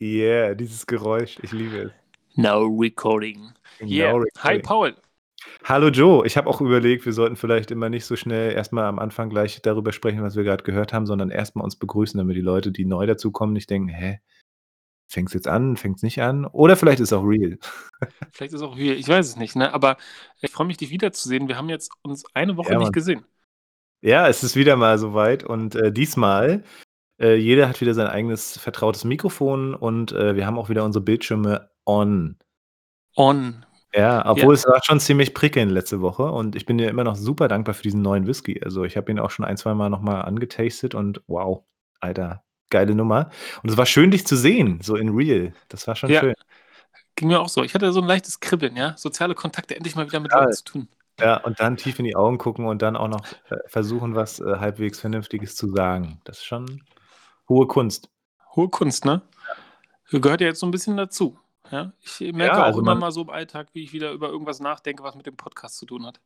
Yeah, dieses Geräusch, ich liebe es. Now recording. Yeah. Now Hi recording. Paul. Hallo Joe, ich habe auch überlegt, wir sollten vielleicht immer nicht so schnell erstmal am Anfang gleich darüber sprechen, was wir gerade gehört haben, sondern erstmal uns begrüßen, damit die Leute, die neu dazukommen, nicht denken: „Hä, fängt's jetzt an, fängt's nicht an?“ Oder vielleicht ist es auch real. Vielleicht ist auch hier, ich weiß es nicht, ne? Aber ich freue mich, dich wiederzusehen. Wir haben jetzt uns eine Woche Ja, nicht gesehen. Ja, es ist wieder mal so weit und, äh, diesmal äh, jeder hat wieder sein eigenes vertrautes Mikrofon und, äh, wir haben auch wieder unsere Bildschirme on. On. Ja, Ja. obwohl es war schon ziemlich prickelnd letzte Woche und ich bin dir immer noch super dankbar für diesen neuen Whisky. Also, ich habe ihn auch schon ein, noch mal angetastet und wow, Alter, geile Nummer. Und es war schön, dich zu sehen, so in real. Das war schon Ja. schön. Ging mir auch so. Ich hatte so 'n leichtes Kribbeln, ja? Soziale Kontakte, endlich mal wieder mit. Leuten zu tun. Ja, und dann tief in die Augen gucken und dann auch noch, äh, versuchen, was, äh, halbwegs Vernünftiges zu sagen. Das ist schon hohe Kunst. Hohe Kunst, ne? Gehört ja jetzt so 'n bisschen dazu, ja? Ich merke Ja, auch also immer man mal so im Alltag, wie ich wieder über irgendwas nachdenke, was mit dem Podcast zu tun hat.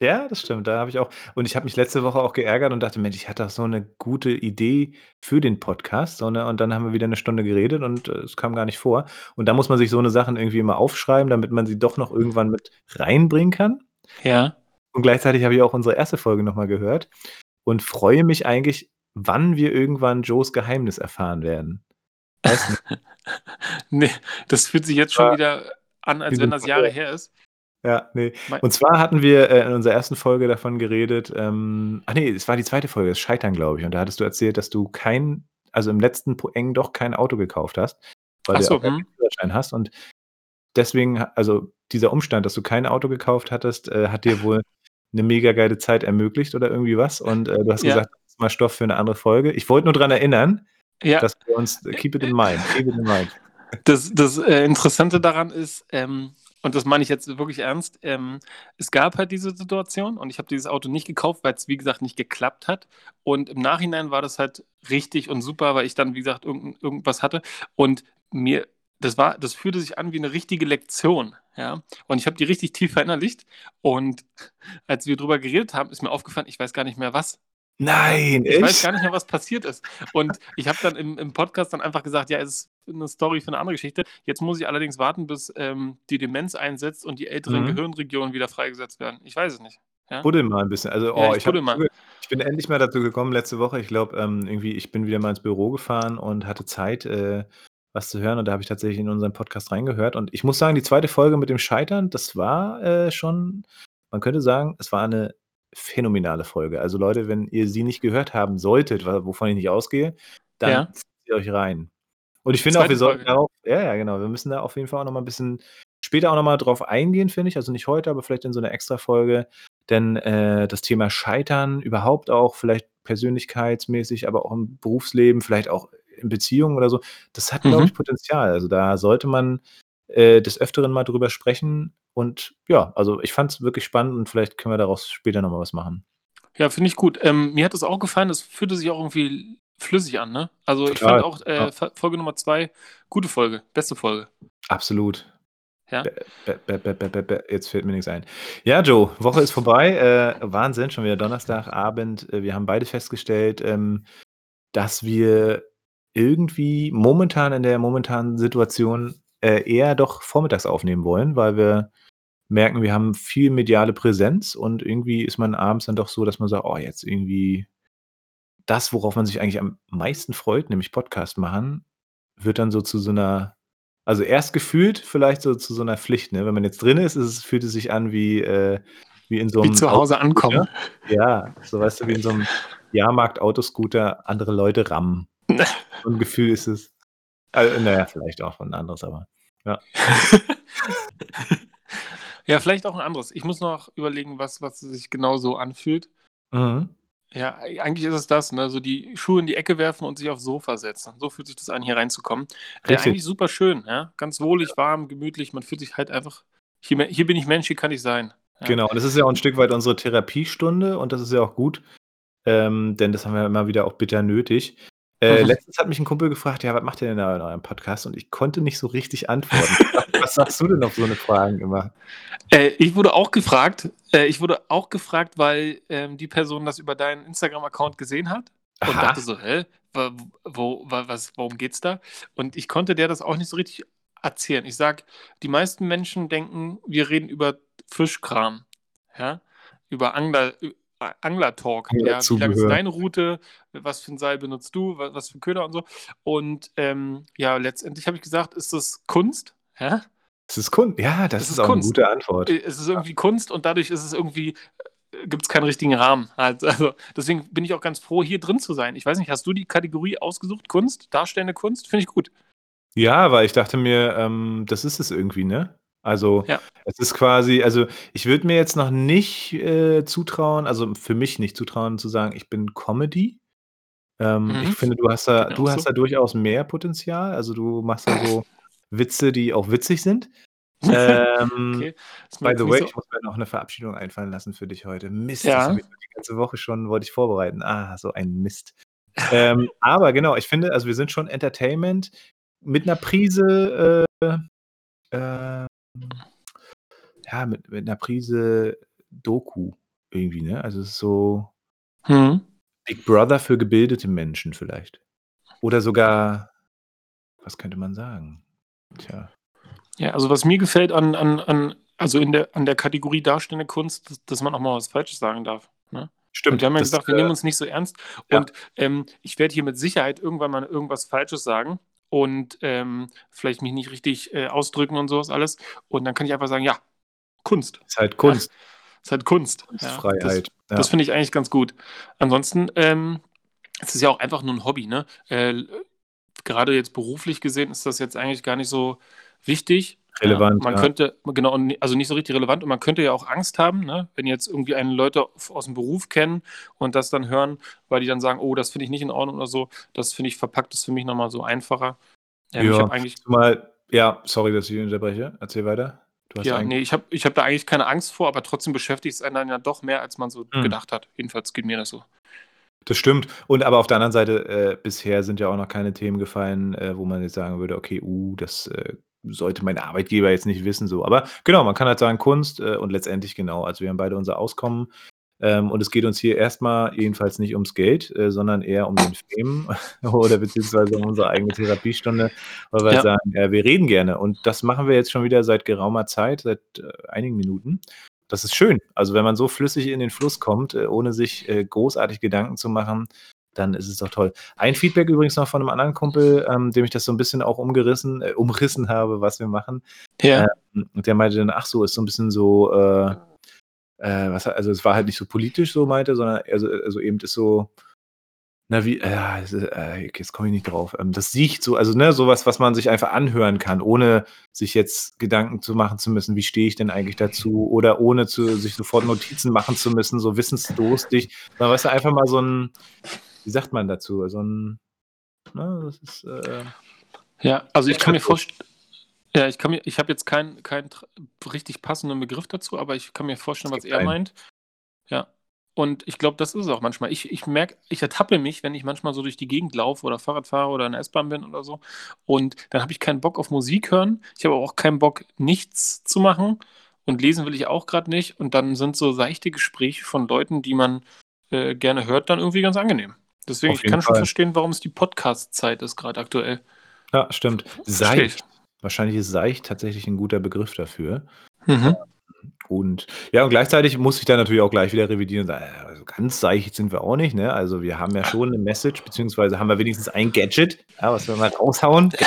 Ja, das stimmt. Da habe ich auch und ich habe mich letzte Woche auch geärgert und dachte: „Mensch, ich hatte doch so 'ne gute Idee für den Podcast“, so, ne? Und dann haben wir wieder 'ne Stunde geredet und, äh, es kam gar nicht vor. Und da muss man sich so 'ne Sachen irgendwie immer aufschreiben, damit man sie doch noch irgendwann mit reinbringen kann. Ja. Und gleichzeitig habe ich auch unsere erste Folge noch mal gehört und freue mich eigentlich, wann wir irgendwann Joes Geheimnis erfahren werden. Weißt du? Ne, das fühlt sich jetzt schon wieder an, als wenn das Jahre her ist. Ja, ne. Mei Und zwar hatten wir, äh, in unserer ersten Folge davon geredet, ähm ach ne, es war die zweite Folge, das Scheitern, glaube ich. Und da hattest du erzählt, dass du kein also, im letzten Poeng doch kein Auto gekauft hast, weil Ach du so, auch keinen mhm. Führerschein hast. Und deswegen also, dieser Umstand, dass du kein Auto gekauft hattest, äh, hat dir wohl 'ne mega geile Zeit ermöglicht oder irgendwie was. Und, äh, du hast Ja. gesagt, ist mal Stoff für 'ne andere Folge. Ich wollte nur dran erinnern, Ja. dass wir uns keep it in mind, keep it in mind. Das das, äh, Interessante daran ist, ähm und das meine ich jetzt wirklich ernst, ähm, es gab halt diese Situation und ich habe dieses Auto nicht gekauft, weil's, wie gesagt, nicht geklappt hat. Und im Nachhinein war das halt richtig und super, weil ich dann, wie gesagt, irgend irgendwas hatte. Und mir das war das fühlte sich an wie 'ne richtige Lektion, ja? Und ich habe die richtig tief verinnerlicht. Und als wir drüber geredet haben, ist mir aufgefallen, ich weiß gar nicht mehr was. Ja? Nein, Ich weiß echt? gar nicht mehr, was passiert ist. Und ich habe dann im im Podcast dann einfach gesagt: „Ja, es ist 'ne Story für 'ne andere Geschichte.“ Jetzt muss ich allerdings warten, bis, ähm, die Demenz einsetzt und die älteren Mhm. Gehirnregionen wieder freigesetzt werden. Ich weiß es nicht, ja? Buddel mal 'n bisschen. Also, Ja, oh, ich ich buddel mal. ich bin endlich mal dazu gekommen letzte Woche. Ich glaube, ähm, irgendwie ich bin wieder mal ins Büro gefahren und hatte Zeit, äh, was zu hören und da habe ich tatsächlich in unseren Podcast reingehört. Und ich muss sagen, die zweite Folge mit dem Scheitern, das war, äh, schon man könnte sagen, es war 'ne phänomenale Folge. Also, Leute, wenn ihr sie nicht gehört haben solltet, wovon ich nicht ausgehe, dann Ja. zieht sie euch rein. Und ich finde auch, wir sollten Folge. darauf ja, ja, genau. Wir müssen da auf jeden Fall auch noch mal 'n bisschen später auch noch mal drauf eingehen, finde ich. Also, nicht heute, aber vielleicht in so 'ner Extrafolge. Denn, äh, das Thema Scheitern, überhaupt auch vielleicht persönlichkeitsmäßig, aber auch im Berufsleben, vielleicht auch in Beziehungen oder so, das hat, glaube ich, Mhm. Potenzial. Also, da sollte man, äh, des Öfteren mal drüber sprechen. Und ja, also, ich fand's wirklich spannend und vielleicht können wir daraus später noch mal was machen. Ja, finde ich gut. Ähm, mir hat das auch gefallen. Das fühlte sich auch irgendwie flüssig an, ne? Also, ich Total, fand auch, ja. äh, F Folge Nummer 2 gute Folge, beste Folge. Absolut. Ja? Bä bä bä jetzt fällt mir nix ein. Ja, Joe, Woche ist vorbei. Äh, Wahnsinn, schon wieder Donnerstagabend. Äh, wir haben beide festgestellt, ähm, dass wir irgendwie momentan in der momentanen Situation, äh, eher doch vormittags aufnehmen wollen, weil wir merken, wir haben viel mediale Präsenz und irgendwie ist man abends dann doch so, dass man sagt: „Oh, jetzt irgendwie das, worauf man sich eigentlich am meisten freut, nämlich Podcast machen, wird dann so zu so 'ner also, erst gefühlt vielleicht so zu so 'ner Pflicht, ne? Wenn man jetzt drin ist, ist es fühlt es sich an wie, äh wie in so Wie 'nem zu Hause ankommen. Ja, so weißt du, wie in so 'nem Jahrmarkt-Autoscooter andere Leute rammen. So 'n Gefühl ist es. Äh, na ja, vielleicht auch 'n anderes, aber ja. Ja, vielleicht auch 'n anderes. Ich muss noch überlegen, was was sich genau so anfühlt. Mhm. Ja, ei eigentlich ist es das, ne? So die Schuhe in die Ecke werfen und sich aufs Sofa setzen. So fühlt sich das an, hier reinzukommen. Äh, Richtig. eigentlich super schön, ja? Ganz wohlig, warm, gemütlich. Man fühlt sich halt einfach hier hier bin ich Mensch, hier kann ich sein, ja? Genau, und das ist ja auch 'n Stück weit unsere Therapiestunde und das ist ja auch gut, ähm, denn das haben wir immer wieder auch bitter nötig. Äh, letztens hat mich 'n Kumpel gefragt: „Ja, was macht ihr denn da in eurem Podcast?“ Und ich konnte nicht so richtig antworten. Was sagst du denn auf so 'ne Fragen immer? Äh, ich wurde auch gefragt äh, ich wurde auch gefragt, weil, ähm, die Person das über deinen Instagram-Account gesehen hat und Aha. dachte so: „Hä, wo, was, worum geht's da? Und ich konnte der das auch nicht so richtig erzählen. Ich sag, die meisten Menschen denken, wir reden über Fischkram, ja, über Angler, Angler-Talk. Ja, wie lang ist deine Route? Was für ein Seil benutzt du? Was, was für Köder und so? Und ähm, ja, letztendlich habe ich gesagt, ist das Kunst? Ja? Es ist Kunst. Ja, das, das ist, ist, auch Kunst. eine gute Antwort. Äh, es ist irgendwie Kunst und dadurch ist es irgendwie gibt es keinen richtigen Rahmen. Also, deswegen bin ich auch ganz froh, hier drin zu sein. Ich weiß nicht, hast du die Kategorie ausgesucht? Kunst, darstellende Kunst? Finde ich gut. Ja, weil ich dachte mir, ähm, das ist es irgendwie, ne? Also, ja. es ist quasi, also ich würde mir jetzt noch nicht äh, zutrauen, also für mich nicht zutrauen zu sagen, ich bin Comedy. Ähm, mhm. Ich finde, du hast da, du hast so. da durchaus mehr Potenzial. Also du machst da so Witze, die auch witzig sind. Ähm, okay. By the way, so. ich muss mir noch eine Verabschiedung einfallen lassen für dich heute. Mist, das habe ich die ganze Woche schon, wollte ich vorbereiten. Ah, so ein Mist. ähm, aber genau, ich finde, also wir sind schon Entertainment mit einer Prise, äh, äh, ja, mit, mit einer Prise Doku irgendwie, ne? Also es ist so hm. Big Brother für gebildete Menschen vielleicht. Oder sogar, was könnte man sagen? Tja. Ja, also was mir gefällt an, an, an, also in der, an der Kategorie darstellende Kunst, dass, dass man auch mal was Falsches sagen darf. Ne? Stimmt. Und wir haben ja gesagt, wir äh, nehmen uns nicht so ernst. Ja. Und ähm, ich werde hier mit Sicherheit irgendwann mal irgendwas Falsches sagen und ähm, vielleicht mich nicht richtig äh, ausdrücken und sowas alles. Und dann kann ich einfach sagen, ja, Kunst. Ist halt Kunst. Ja, ist halt Kunst. Kunstfreiheit. Ja, das, ja. das finde ich eigentlich ganz gut. Ansonsten, ähm, es ist ja auch einfach nur ein Hobby, ne? Äh, gerade jetzt beruflich gesehen ist das jetzt eigentlich gar nicht so wichtig. Relevant. Ja, man könnte, genau, also nicht so richtig relevant und man könnte ja auch Angst haben, ne, wenn jetzt irgendwie einen Leute aus dem Beruf kennen und das dann hören, weil die dann sagen, oh, das finde ich nicht in Ordnung oder so. Das finde ich verpackt, das für mich nochmal so einfacher. Ähm, ja, eigentlich. Mal, ja, sorry, dass ich unterbreche. Erzähl weiter. ja, nee, ich habe ich hab da eigentlich keine Angst vor, aber trotzdem beschäftigt es einen dann ja doch mehr, als man so hm. gedacht hat. Jedenfalls geht mir das so. Das stimmt. Und aber auf der anderen Seite, äh, bisher sind ja auch noch keine Themen gefallen, äh, wo man jetzt sagen würde, okay, uh, das äh, sollte mein Arbeitgeber jetzt nicht wissen, so. Aber genau, man kann halt sagen Kunst äh, und letztendlich genau. Also wir haben beide unser Auskommen ähm, und es geht uns hier erstmal jedenfalls nicht ums Geld, äh, sondern eher um den Fame oder beziehungsweise um unsere eigene Therapiestunde, weil wir ja. sagen, äh, wir reden gerne und das machen wir jetzt schon wieder seit geraumer Zeit, seit äh, einigen Minuten. Das ist schön. Also wenn man so flüssig in den Fluss kommt, äh, ohne sich äh, großartig Gedanken zu machen, dann ist es doch toll. Ein Feedback übrigens noch von einem anderen Kumpel, ähm, dem ich das so ein bisschen auch umgerissen, äh, umrissen habe, was wir machen. Ja. Ähm, und der meinte dann, ach so, ist so ein bisschen so, äh, äh, was, also es war halt nicht so politisch, so meinte, sondern also, also eben ist so, na wie, äh, äh, jetzt komme ich nicht drauf. Ähm, das sieht so, also ne, sowas, was man sich einfach anhören kann, ohne sich jetzt Gedanken zu machen zu müssen, wie stehe ich denn eigentlich dazu, oder ohne zu, sich sofort Notizen machen zu müssen, so wissensdurstig. Man weißt du, einfach mal so ein, wie sagt man dazu? So ein, ne, das ist, äh, ja, also ich kann mir vorstellen, ja, ich kann mir, ich habe jetzt keinen kein richtig passenden Begriff dazu, aber ich kann mir vorstellen, was er einen. meint. Ja. Und ich glaube, das ist es auch manchmal. Ich, ich merke, ich ertappe mich, wenn ich manchmal so durch die Gegend laufe oder Fahrrad fahre oder in der S-Bahn bin oder so. Und dann habe ich keinen Bock auf Musik hören. Ich habe auch keinen Bock, nichts zu machen. Und lesen will ich auch gerade nicht. Und dann sind so seichte Gespräche von Leuten, die man äh, gerne hört, dann irgendwie ganz angenehm. Deswegen, ich kann Fall. schon verstehen, warum es die Podcast-Zeit ist, gerade aktuell. Ja, stimmt. Seicht. Wahrscheinlich ist seicht tatsächlich ein guter Begriff dafür. Mhm. Und ja, und gleichzeitig muss ich dann natürlich auch gleich wieder revidieren und sagen, also ganz seicht sind wir auch nicht, ne? Also wir haben ja schon eine Message, beziehungsweise haben wir wenigstens ein Gadget, ja, was wir mal raushauen.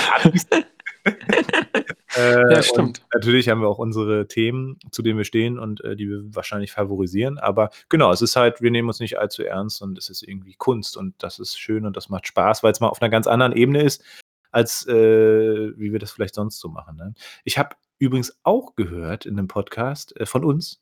Äh, ja, stimmt. Natürlich haben wir auch unsere Themen, zu denen wir stehen und äh, die wir wahrscheinlich favorisieren. Aber genau, es ist halt, wir nehmen uns nicht allzu ernst und es ist irgendwie Kunst und das ist schön und das macht Spaß, weil es mal auf einer ganz anderen Ebene ist, als äh, wie wir das vielleicht sonst so machen. Ne? Ich habe übrigens auch gehört in einem Podcast äh, von uns,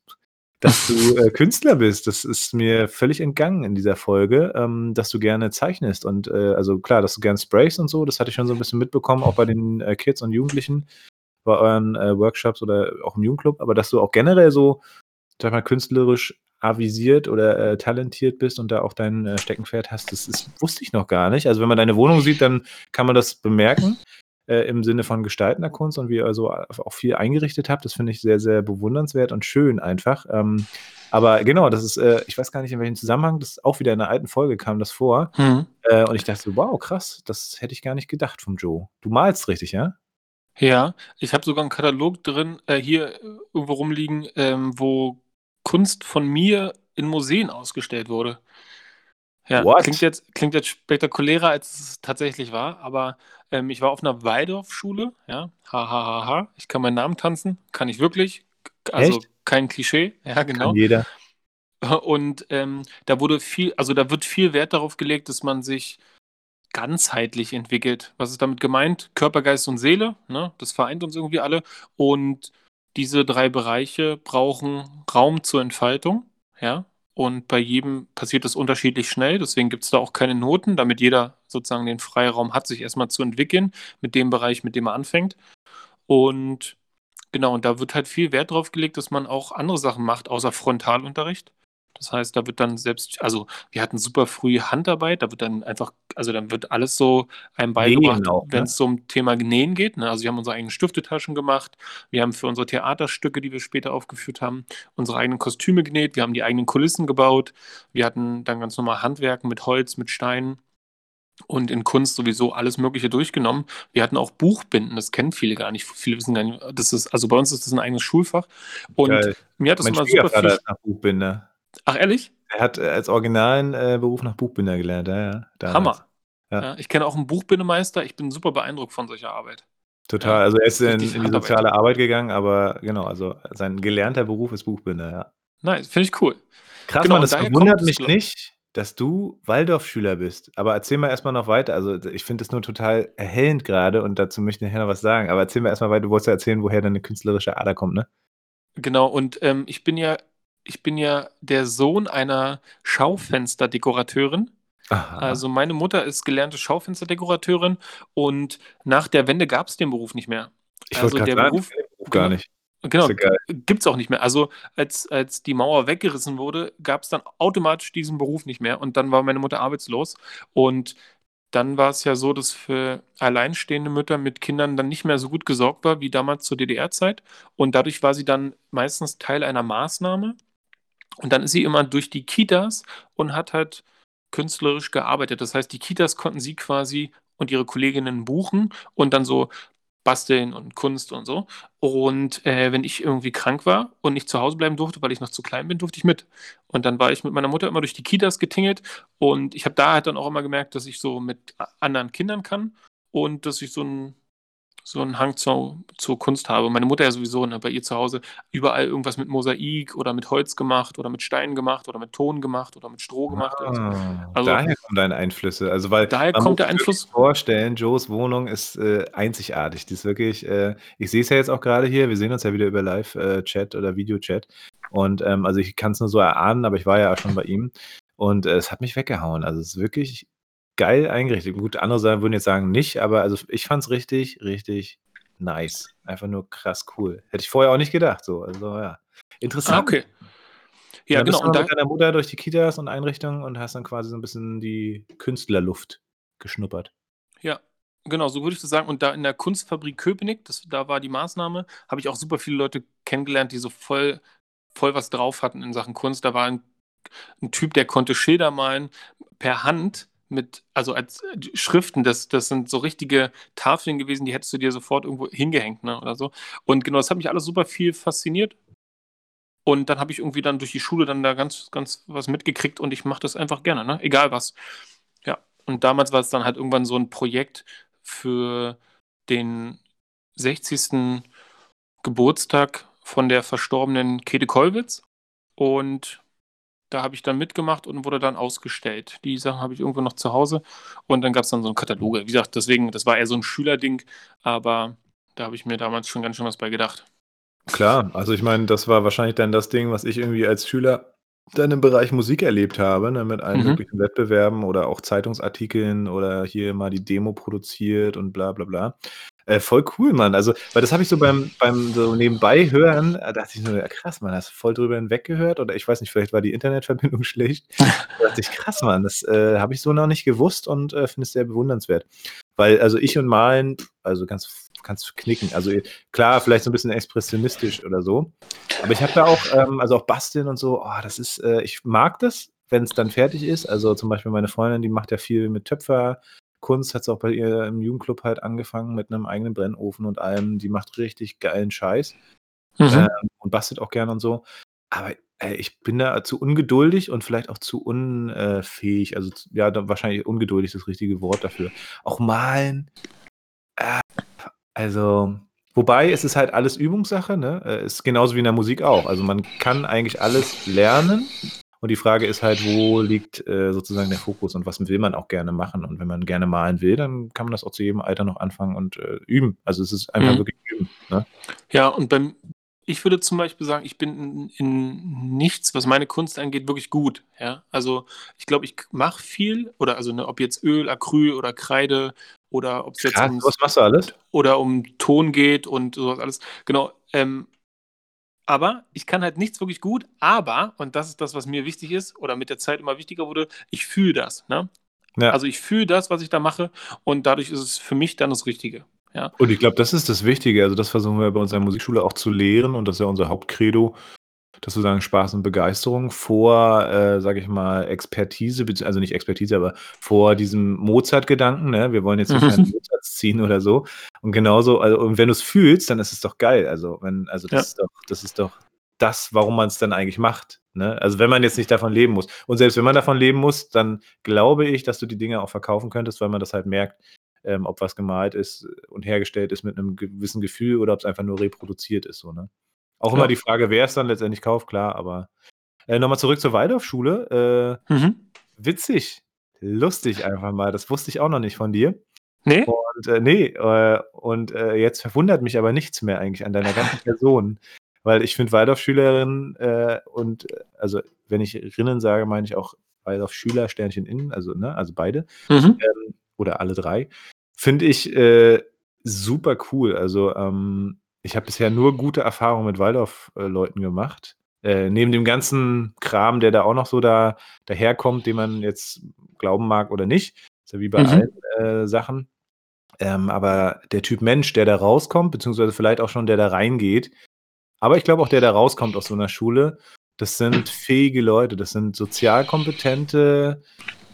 dass du äh, Künstler bist. Das ist mir völlig entgangen in dieser Folge, ähm, dass du gerne zeichnest. Und äh, also klar, dass du gerne sprayst und so, das hatte ich schon so ein bisschen mitbekommen, auch bei den äh, Kids und Jugendlichen bei euren äh, Workshops oder auch im Jugendclub, aber dass du auch generell so, sag mal, künstlerisch avisiert oder äh, talentiert bist und da auch dein äh, Steckenpferd hast, das ist, wusste ich noch gar nicht. Also wenn man deine Wohnung sieht, dann kann man das bemerken. äh, im Sinne von gestaltender Kunst und wie ihr also auch viel eingerichtet habt. Das finde ich sehr, sehr bewundernswert und schön einfach. Ähm, aber genau, das ist, äh, ich weiß gar nicht, in welchem Zusammenhang, das auch wieder in einer alten Folge kam das vor. Mhm. Äh, und ich dachte so, wow, krass, das hätte ich gar nicht gedacht vom Joe. Du malst richtig, ja? Ja, ich habe sogar einen Katalog drin, äh, hier äh, irgendwo rumliegen, ähm, wo Kunst von mir in Museen ausgestellt wurde. Ja, What? klingt jetzt, klingt jetzt spektakulärer, als es tatsächlich war, aber ähm, ich war auf einer Waldorfschule, ja, ha, ha, ha, ha. Ich kann meinen Namen tanzen, kann ich wirklich, also Echt? kein Klischee, ja, genau. Kann jeder. Und ähm, da wurde viel, also da wird viel Wert darauf gelegt, dass man sich ganzheitlich entwickelt. Was ist damit gemeint? Körper, Geist und Seele, ne? Das vereint uns irgendwie alle. Und diese drei Bereiche brauchen Raum zur Entfaltung, ja. Und bei jedem passiert das unterschiedlich schnell. Deswegen gibt es da auch keine Noten, damit jeder sozusagen den Freiraum hat, sich erstmal zu entwickeln mit dem Bereich, mit dem er anfängt. Und genau, und da wird halt viel Wert drauf gelegt, dass man auch andere Sachen macht, außer Frontalunterricht. Das heißt, da wird dann selbst, also wir hatten super früh Handarbeit, da wird dann einfach, also dann wird alles so einem beigebracht, wenn ne? es zum Thema Nähen geht. Ne? Also wir haben unsere eigenen Stiftetaschen gemacht, wir haben für unsere Theaterstücke, die wir später aufgeführt haben, unsere eigenen Kostüme genäht, wir haben die eigenen Kulissen gebaut, wir hatten dann ganz normal Handwerken mit Holz, mit Steinen und in Kunst sowieso alles Mögliche durchgenommen. Wir hatten auch Buchbinden, das kennen viele gar nicht. Viele wissen gar nicht, das ist, also bei uns ist das ein eigenes Schulfach. Und Geil. mir hat das Mein immer super viel. Buchbinder. Ach, ehrlich? Er hat äh, als originalen äh, Beruf nach Buchbinder gelernt, ja, ja. Hammer. Ja. Ja, ich kenne auch einen Buchbindemeister, ich bin super beeindruckt von solcher Arbeit. Total. Also er ist in, in die soziale Arbeit gegangen, aber genau, also sein gelernter Beruf ist Buchbinder, ja. Nein, finde ich cool. Krass, Genau, und das verwundert mich glaub- nicht, dass du Waldorfschüler bist. Aber erzähl mal erstmal noch weiter. Also ich finde das nur total erhellend gerade und dazu möchte ich nachher noch was sagen. Aber erzähl mir erstmal weiter, du wolltest ja erzählen, woher deine künstlerische Ader kommt, ne? Genau, und ähm, ich bin ja, ich bin ja der Sohn einer Schaufensterdekorateurin. Aha. Also meine Mutter ist gelernte Schaufensterdekorateurin und nach der Wende gab es den Beruf nicht mehr. ich also der sagen, Beruf- Beruf gar nicht. Genau, ja gibt es auch nicht mehr. Also als, als die Mauer weggerissen wurde, gab es dann automatisch diesen Beruf nicht mehr und dann war meine Mutter arbeitslos und dann war es ja so, dass für alleinstehende Mütter mit Kindern dann nicht mehr so gut gesorgt war wie damals zur DDR-Zeit und dadurch war sie dann meistens Teil einer Maßnahme und dann ist sie immer durch die Kitas und hat halt künstlerisch gearbeitet. Das heißt, die Kitas konnten sie quasi und ihre Kolleginnen buchen und dann so basteln und Kunst und so. Und äh, wenn ich irgendwie krank war und nicht zu Hause bleiben durfte, weil ich noch zu klein bin, durfte ich mit. Und dann war ich mit meiner Mutter immer durch die Kitas getingelt und ich habe da halt dann auch immer gemerkt, dass ich so mit anderen Kindern kann und dass ich so einen so einen Hang zur, zur Kunst habe. Meine Mutter ja sowieso, ne, bei ihr zu Hause überall irgendwas mit Mosaik oder mit Holz gemacht oder mit Stein gemacht oder mit Ton gemacht oder mit Stroh gemacht. und so. Ah, Also- daher kommen deine Einflüsse. Also weil Daher man kommt der Einfluss. vorstellen, Joes Wohnung ist äh, einzigartig. Die ist wirklich, äh, ich sehe es ja jetzt auch gerade hier, wir sehen uns ja wieder über Live-Chat oder Videochat. Und ähm, also ich kann es nur so erahnen, aber ich war ja auch schon bei ihm. Und äh, es hat mich weggehauen. Also es ist wirklich geil eingerichtet. Gut, andere sagen- würden jetzt sagen nicht, aber also ich fand es richtig, richtig nice. Einfach nur krass cool. Hätte ich vorher auch nicht gedacht. So, also ja. Interessant. Ah, okay. Ja, dann genau. bist du Und mal da, mit deiner Mutter durch die Kitas und Einrichtungen und hast dann quasi so ein bisschen die Künstlerluft geschnuppert. Ja, genau, so würde ich das sagen. Und da in der Kunstfabrik Köpenick, das, da war die Maßnahme, habe ich auch super viele Leute kennengelernt, die so voll, voll was drauf hatten in Sachen Kunst. Da war ein, ein Typ, der konnte Schilder malen per Hand mit, also als äh, Schriften, das, das sind so richtige Tafeln gewesen, die hättest du dir sofort irgendwo hingehängt, ne, oder so. Und genau, das hat mich alles super viel fasziniert. Und dann habe ich irgendwie dann durch die Schule dann da ganz, ganz was mitgekriegt und ich mache das einfach gerne, ne? Egal was. Ja. Und damals war es dann halt irgendwann so ein Projekt für den 60. Geburtstag von der verstorbenen Käthe Kollwitz. Und da habe ich dann mitgemacht und wurde dann ausgestellt. Die Sachen habe ich irgendwo noch zu Hause. Und dann gab es dann so einen Kataloge. Wie gesagt, deswegen, das war eher so ein Schülerding, aber da habe ich mir damals schon ganz schön was bei gedacht. Klar, also ich meine, das war wahrscheinlich dann das Ding, was ich irgendwie als Schüler dann im Bereich Musik erlebt habe, ne, mit allen Mhm. möglichen Wettbewerben oder auch Zeitungsartikeln oder hier mal die Demo produziert und bla bla bla. Äh, voll cool, Mann. Also, weil das habe ich so beim, beim so nebenbei hören, äh, dachte ich nur, ja, krass, Mann, hast du voll drüber hinweg gehört? Oder ich weiß nicht, vielleicht war die Internetverbindung schlecht. da dachte ich, krass, Mann, das äh, habe ich so noch nicht gewusst und äh, finde es sehr bewundernswert. Weil, also ich und Malen, also ganz kannst knicken. Also klar, vielleicht so ein bisschen expressionistisch oder so. Aber ich habe da auch, ähm, also auch Basteln und so, oh, das ist, äh, ich mag das, wenn es dann fertig ist. Also zum Beispiel meine Freundin, die macht ja viel mit Töpferkunst, hat es auch bei ihr im Jugendclub halt angefangen mit einem eigenen Brennofen und allem. Die macht richtig geilen Scheiß mhm. ähm, und bastelt auch gerne und so. Aber ey, ich bin da zu ungeduldig und vielleicht auch zu unfähig. Also ja, wahrscheinlich ungeduldig ist das richtige Wort dafür. Auch malen. Äh, also Wobei es ist halt alles Übungssache, ne? Äh, ist genauso wie in der Musik auch. Also man kann eigentlich alles lernen. Und die Frage ist halt, wo liegt äh, sozusagen der Fokus und was will man auch gerne machen? Und wenn man gerne malen will, dann kann man das auch zu jedem Alter noch anfangen und äh, üben. Also es ist einfach mhm. wirklich üben. Ne? Ja, und beim, ich würde zum Beispiel sagen, ich bin in, in, nichts, was meine Kunst angeht, wirklich gut. Ja? Also ich glaube, ich mache viel, oder also ne, ob jetzt Öl, Acryl oder Kreide oder ob es jetzt um, was machst du alles? oder um Ton geht und sowas alles. Genau. Ähm, aber ich kann halt nichts wirklich gut, aber, und das ist das, was mir wichtig ist, oder mit der Zeit immer wichtiger wurde, ich fühle das. Ne? Ja. Also ich fühle das, was ich da mache, und dadurch ist es für mich dann das Richtige. Ja. Und ich glaube, das ist das Wichtige. Also, das versuchen wir bei uns in der Musikschule auch zu lehren, und das ist ja unser Hauptcredo, dass wir sagen, Spaß und Begeisterung vor, äh, sage ich mal, Expertise, also nicht Expertise, aber vor diesem Mozart-Gedanken. Ne? Wir wollen jetzt nicht mhm. Mozart ziehen oder so. Und genauso, also, und wenn du es fühlst, dann ist es doch geil. Also, wenn, also das, ja. ist doch, das ist doch das, warum man es dann eigentlich macht. Ne? Also, wenn man jetzt nicht davon leben muss. Und selbst wenn man davon leben muss, dann glaube ich, dass du die Dinge auch verkaufen könntest, weil man das halt merkt, ähm, ob was gemalt ist und hergestellt ist mit einem gewissen Gefühl oder ob es einfach nur reproduziert ist. So, ne? Auch immer die Frage, wer es dann letztendlich kauft, klar, aber äh, nochmal zurück zur Waldorfschule. Äh, mhm. Witzig, lustig einfach mal. Das wusste ich auch noch nicht von dir. Nee? Und äh, nee, äh, und äh, jetzt verwundert mich aber nichts mehr eigentlich an deiner ganzen Person. Weil ich finde Waldorfschülerin äh, und also wenn ich Rinnen sage, meine ich auch Waldorfschüler, Sternchen innen, also, ne, also beide. Mhm. Ähm, oder alle drei. Finde ich super cool. Also ähm, ich habe bisher nur gute Erfahrungen mit Waldorf-Leuten gemacht. Äh, neben dem ganzen Kram, der da auch noch so da daherkommt, den man jetzt glauben mag oder nicht. Ist ja wie bei mhm. allen äh, Sachen. Ähm, aber der Typ Mensch, der da rauskommt, beziehungsweise vielleicht auch schon der da reingeht, aber ich glaube auch der da rauskommt aus so einer Schule, das sind fähige Leute, das sind sozial kompetente,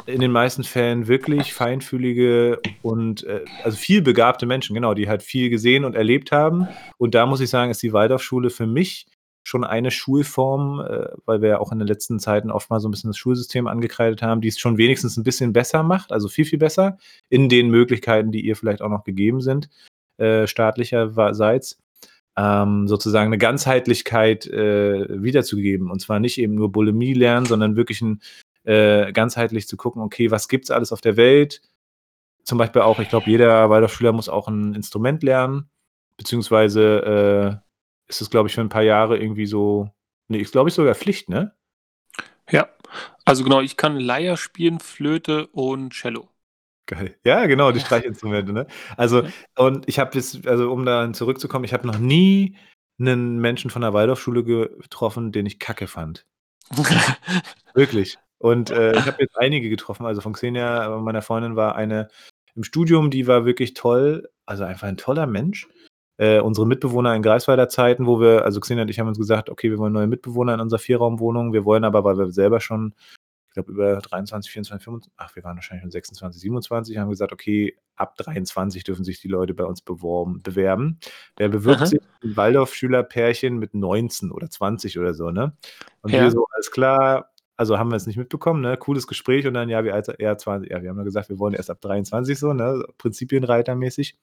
in den meisten Fällen wirklich feinfühlige und äh, also viel begabte Menschen, genau, die halt viel gesehen und erlebt haben. Und da muss ich sagen, ist die Waldorfschule für mich schon eine Schulform, äh, weil wir ja auch in den letzten Zeiten oft mal so ein bisschen das Schulsystem angekreidet haben, die es schon wenigstens ein bisschen besser macht, also viel, viel besser, in den Möglichkeiten, die ihr vielleicht auch noch gegeben sind, äh, staatlicherseits. Ähm, sozusagen eine Ganzheitlichkeit äh, wiederzugeben. Und zwar nicht eben nur Bulimie lernen, sondern wirklich ein äh, ganzheitlich zu gucken, okay, was gibt es alles auf der Welt? Zum Beispiel auch, ich glaube, jeder Waldorfschüler muss auch ein Instrument lernen, beziehungsweise äh, ist es, glaube ich, für ein paar Jahre irgendwie so, nee, ist, glaube ich, sogar Pflicht, ne? Ja, also genau, ich kann Leier spielen, Flöte und Cello. Geil. Ja, genau, die Streichinstrumente, ne? Also, und ich habe jetzt, also um da zurückzukommen, ich habe noch nie einen Menschen von der Waldorfschule getroffen, den ich kacke fand. Wirklich. Und äh, ich habe jetzt einige getroffen. Also von Xenia, äh, meiner Freundin, war eine im Studium, die war wirklich toll. Also einfach ein toller Mensch. Äh, unsere Mitbewohner in Greifswalder Zeiten, wo wir, also Xenia und ich haben uns gesagt, okay, wir wollen neue Mitbewohner in unserer Vierraumwohnung. Wir wollen aber, weil wir selber schon, ich glaube, über 23, 24, 25, ach, wir waren wahrscheinlich schon 26, 27, haben gesagt, okay, ab 23 dürfen sich die Leute bei uns beworben, bewerben. Wer bewirbt Aha. sich? Ein Waldorf-Schülerpärchen mit 19 oder 20 oder so, ne? Und ja. wir so, alles klar, also haben wir es nicht mitbekommen, ne? Cooles Gespräch und dann, ja, wie alt er 20, ja, wir haben ja gesagt, wir wollen erst ab 23 so, ne? Prinzipienreitermäßig.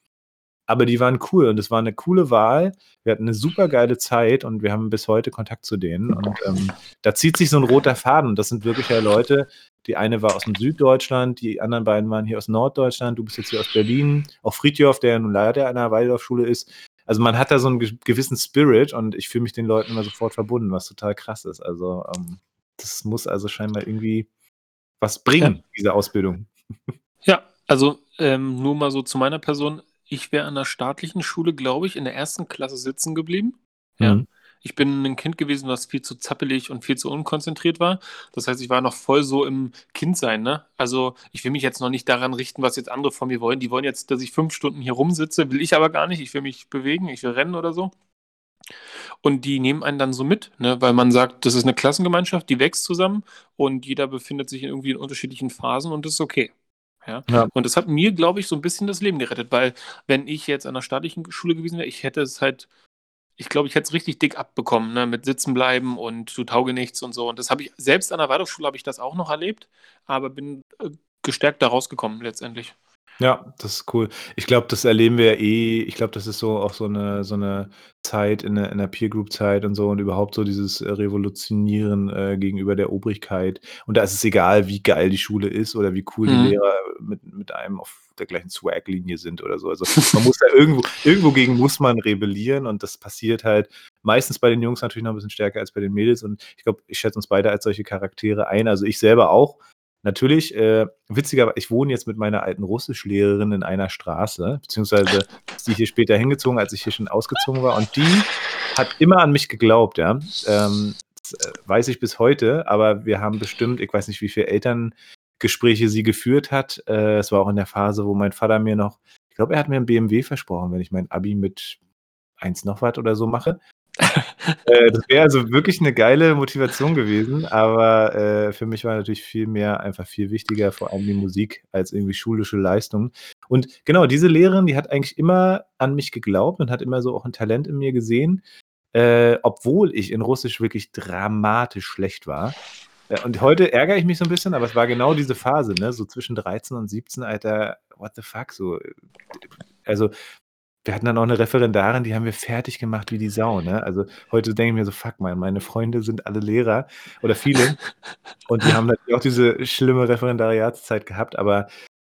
Aber die waren cool und es war eine coole Wahl. Wir hatten eine super geile Zeit und wir haben bis heute Kontakt zu denen. Und ähm, da zieht sich so ein roter Faden. Das sind wirklich ja Leute. Die eine war aus dem Süddeutschland, die anderen beiden waren hier aus Norddeutschland. Du bist jetzt hier aus Berlin. Auch Friedjof, der nun leider an der Waldorfschule ist. Also man hat da so einen gewissen Spirit und ich fühle mich den Leuten immer sofort verbunden, was total krass ist. Also ähm, das muss also scheinbar irgendwie was bringen, ja. diese Ausbildung. Ja, also ähm, nur mal so zu meiner Person. Ich wäre an der staatlichen Schule, glaube ich, in der ersten Klasse sitzen geblieben. Ja. Mhm. Ich bin ein Kind gewesen, was viel zu zappelig und viel zu unkonzentriert war. Das heißt, ich war noch voll so im Kindsein, ne? Also, ich will mich jetzt noch nicht daran richten, was jetzt andere von mir wollen. Die wollen jetzt, dass ich fünf Stunden hier rumsitze, will ich aber gar nicht. Ich will mich bewegen, ich will rennen oder so. Und die nehmen einen dann so mit, ne? weil man sagt, das ist eine Klassengemeinschaft, die wächst zusammen und jeder befindet sich irgendwie in unterschiedlichen Phasen und das ist okay. Ja? Ja. Und das hat mir, glaube ich, so ein bisschen das Leben gerettet, weil wenn ich jetzt an einer staatlichen Schule gewesen wäre, ich hätte es halt, ich glaube, ich hätte es richtig dick abbekommen, ne? mit Sitzen bleiben und du tauge nichts und so. Und das habe ich, selbst an der Waldorfschule habe ich das auch noch erlebt, aber bin äh, gestärkt da rausgekommen letztendlich. Ja, das ist cool. Ich glaube, das erleben wir ja eh ich glaube, das ist so auch so eine so 'ne Zeit in der in der Peer Group Zeit und so und überhaupt so dieses, äh, Revolutionieren, äh, gegenüber der Obrigkeit. Und da ist es egal, wie geil die Schule ist oder wie cool die Mhm. Lehrer mit mit einem auf der gleichen Swag-Linie sind oder so. Also, man muss da irgendwo irgendwo gegen muss man rebellieren und das passiert halt meistens bei den Jungs natürlich noch 'n bisschen stärker als bei den Mädels und ich glaube, ich schätze uns beide als solche Charaktere ein. Also, ich selber auch. Natürlich, äh, witzigerwei ich wohne jetzt mit meiner alten Russischlehrerin in einer Straße, beziehungsweise ist die hier später hingezogen, als ich hier schon ausgezogen war und die hat immer an mich geglaubt, ja. Ähm, äh, weiß ich bis heute, aber wir haben bestimmt ich weiß nicht, wie viel Elterngespräche sie geführt hat. Äh, es war auch in der Phase, wo mein Vater mir noch ich glaube, er hat mir 'n BMW versprochen, wenn ich mein Abi mit 1 noch was oder so mache. Äh, das wäre also wirklich 'ne geile Motivation gewesen, aber, äh, für mich war natürlich viel mehr einfach viel wichtiger, vor allem die Musik als irgendwie schulische Leistung. Und genau, diese Lehrerin, die hat eigentlich immer an mich geglaubt und hat immer so auch 'n Talent in mir gesehen, äh, obwohl ich in Russisch wirklich dramatisch schlecht war. Äh, und heute ärgere ich mich so 'n bisschen, aber es war genau diese Phase, ne, so zwischen 13 und 17, Alter, what the fuck so. Äh, also, wir hatten dann auch 'ne Referendarin, die haben wir fertig gemacht wie die Sau, ne? Also, heute denke ich mir so: „Fuck man, meine Freunde sind alle Lehrer oder viele.“ Und die haben natürlich auch diese schlimme Referendariatszeit gehabt, aber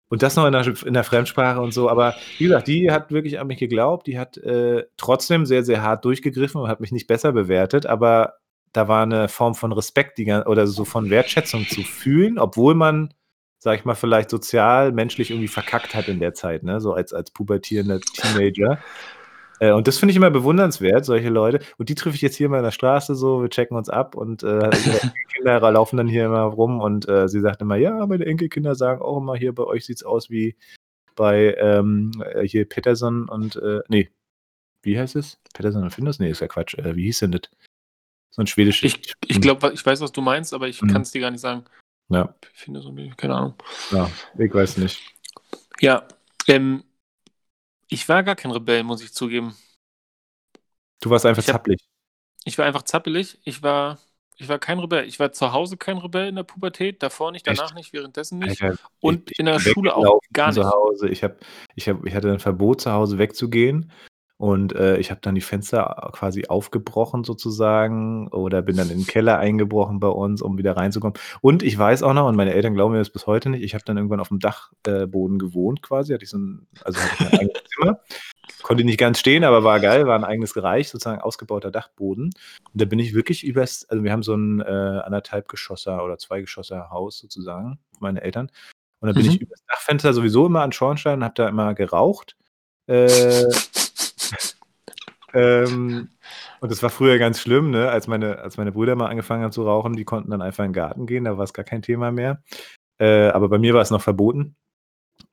und das noch in 'ner in 'ner Fremdsprache und so. Aber wie gesagt, die hat wirklich an mich geglaubt. Die hat, äh, trotzdem sehr, sehr hart durchgegriffen und hat mich nicht besser bewertet, aber da war 'ne Form von Respekt, die gan oder so von Wertschätzung zu fühlen, obwohl man, sage ich mal, vielleicht sozial, menschlich irgendwie verkackt hat in der Zeit, ne, so als als pubertierender Teenager. Äh, und das finde ich immer bewundernswert, solche Leute. Und die treffe ich jetzt hier mal in der Straße so, wir checken uns ab und, äh, ihre Enkelkinder laufen dann hier immer rum und, äh, sie sagt immer: „Ja, meine Enkelkinder sagen auch immer hier, bei euch sieht's aus wie bei, ähm, äh, hier Peterson und, äh“ ne, wie heißt es? Peterson und Findus? Ne, ist ja Quatsch. Wie hieß denn das? So 'n schwedisches Ich ich hm. glaube, ich weiß, was du meinst, aber ich Mhm. kann's dir gar nicht sagen. Ja. Findus und wie keine Ahnung. Ja, ich weiß nicht. Ja, ähm ich war gar kein Rebell, muss ich zugeben. Du warst einfach Ich habe zappelig. ich war einfach zappelig. Ich war ich war kein Rebell. Ich war zu Hause kein Rebell in der Pubertät, davor nicht, danach Echt? nicht, währenddessen nicht Alter, und ich in der Schule auch gar von zu nicht. Hause. Ich habe ich habe ich hatte 'n Verbot, zu Hause wegzugehen und, äh, ich habe dann die Fenster quasi aufgebrochen sozusagen oder bin dann in 'n Keller eingebrochen bei uns, um wieder reinzukommen. Und ich weiß auch noch und meine Eltern glauben mir das bis heute nicht, ich habe dann irgendwann auf'm Dach äh, Boden gewohnt quasi, hatte ich so 'n also, hatte ich mein eigenes Zimmer. Konnte nicht ganz stehen, aber war geil, war 'n eigenes Bereich, sozusagen ausgebauter Dachboden. Und da bin ich wirklich übers also, wir haben so 'n, äh, 1,5 Geschosser oder 2 Geschosser Haus sozusagen, meine Eltern. Und dann bin ich Mhm. übers Dachfenster sowieso immer an Schornstein und habe da immer geraucht. Äh ähm, und das war früher ganz schlimm, ne, als meine als meine Brüder mal angefangen haben zu rauchen, die konnten dann einfach in 'n Garten gehen, da war's gar kein Thema mehr. Äh, aber bei mir war es noch verboten.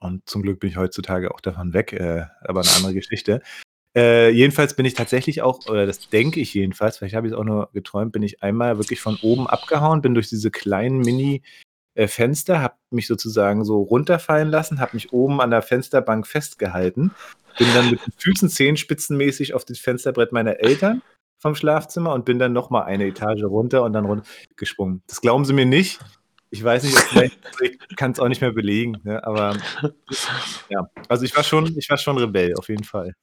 Und zum Glück bin ich heutzutage auch davon weg, äh, aber 'ne andere Geschichte. Äh, jedenfalls bin ich tatsächlich auch oder das denke ich jedenfalls, vielleicht habe ich's auch nur geträumt, bin ich einmal wirklich von oben abgehauen, bin durch diese kleinen Mini äh, habe mich sozusagen so runterfallen lassen, habe mich oben an der Fensterbank festgehalten, bin dann mit den Füßen zehenspitzenmäßig auf das Fensterbrett meiner Eltern vom Schlafzimmer und bin dann noch mal eine Etage runter und dann run gesprungen. Das glauben sie mir nicht. Ich weiß nicht, vielleicht ich kann's auch nicht mehr belegen, ne, aber ja. Also, ich war schon ich war schon Rebell, auf jeden Fall.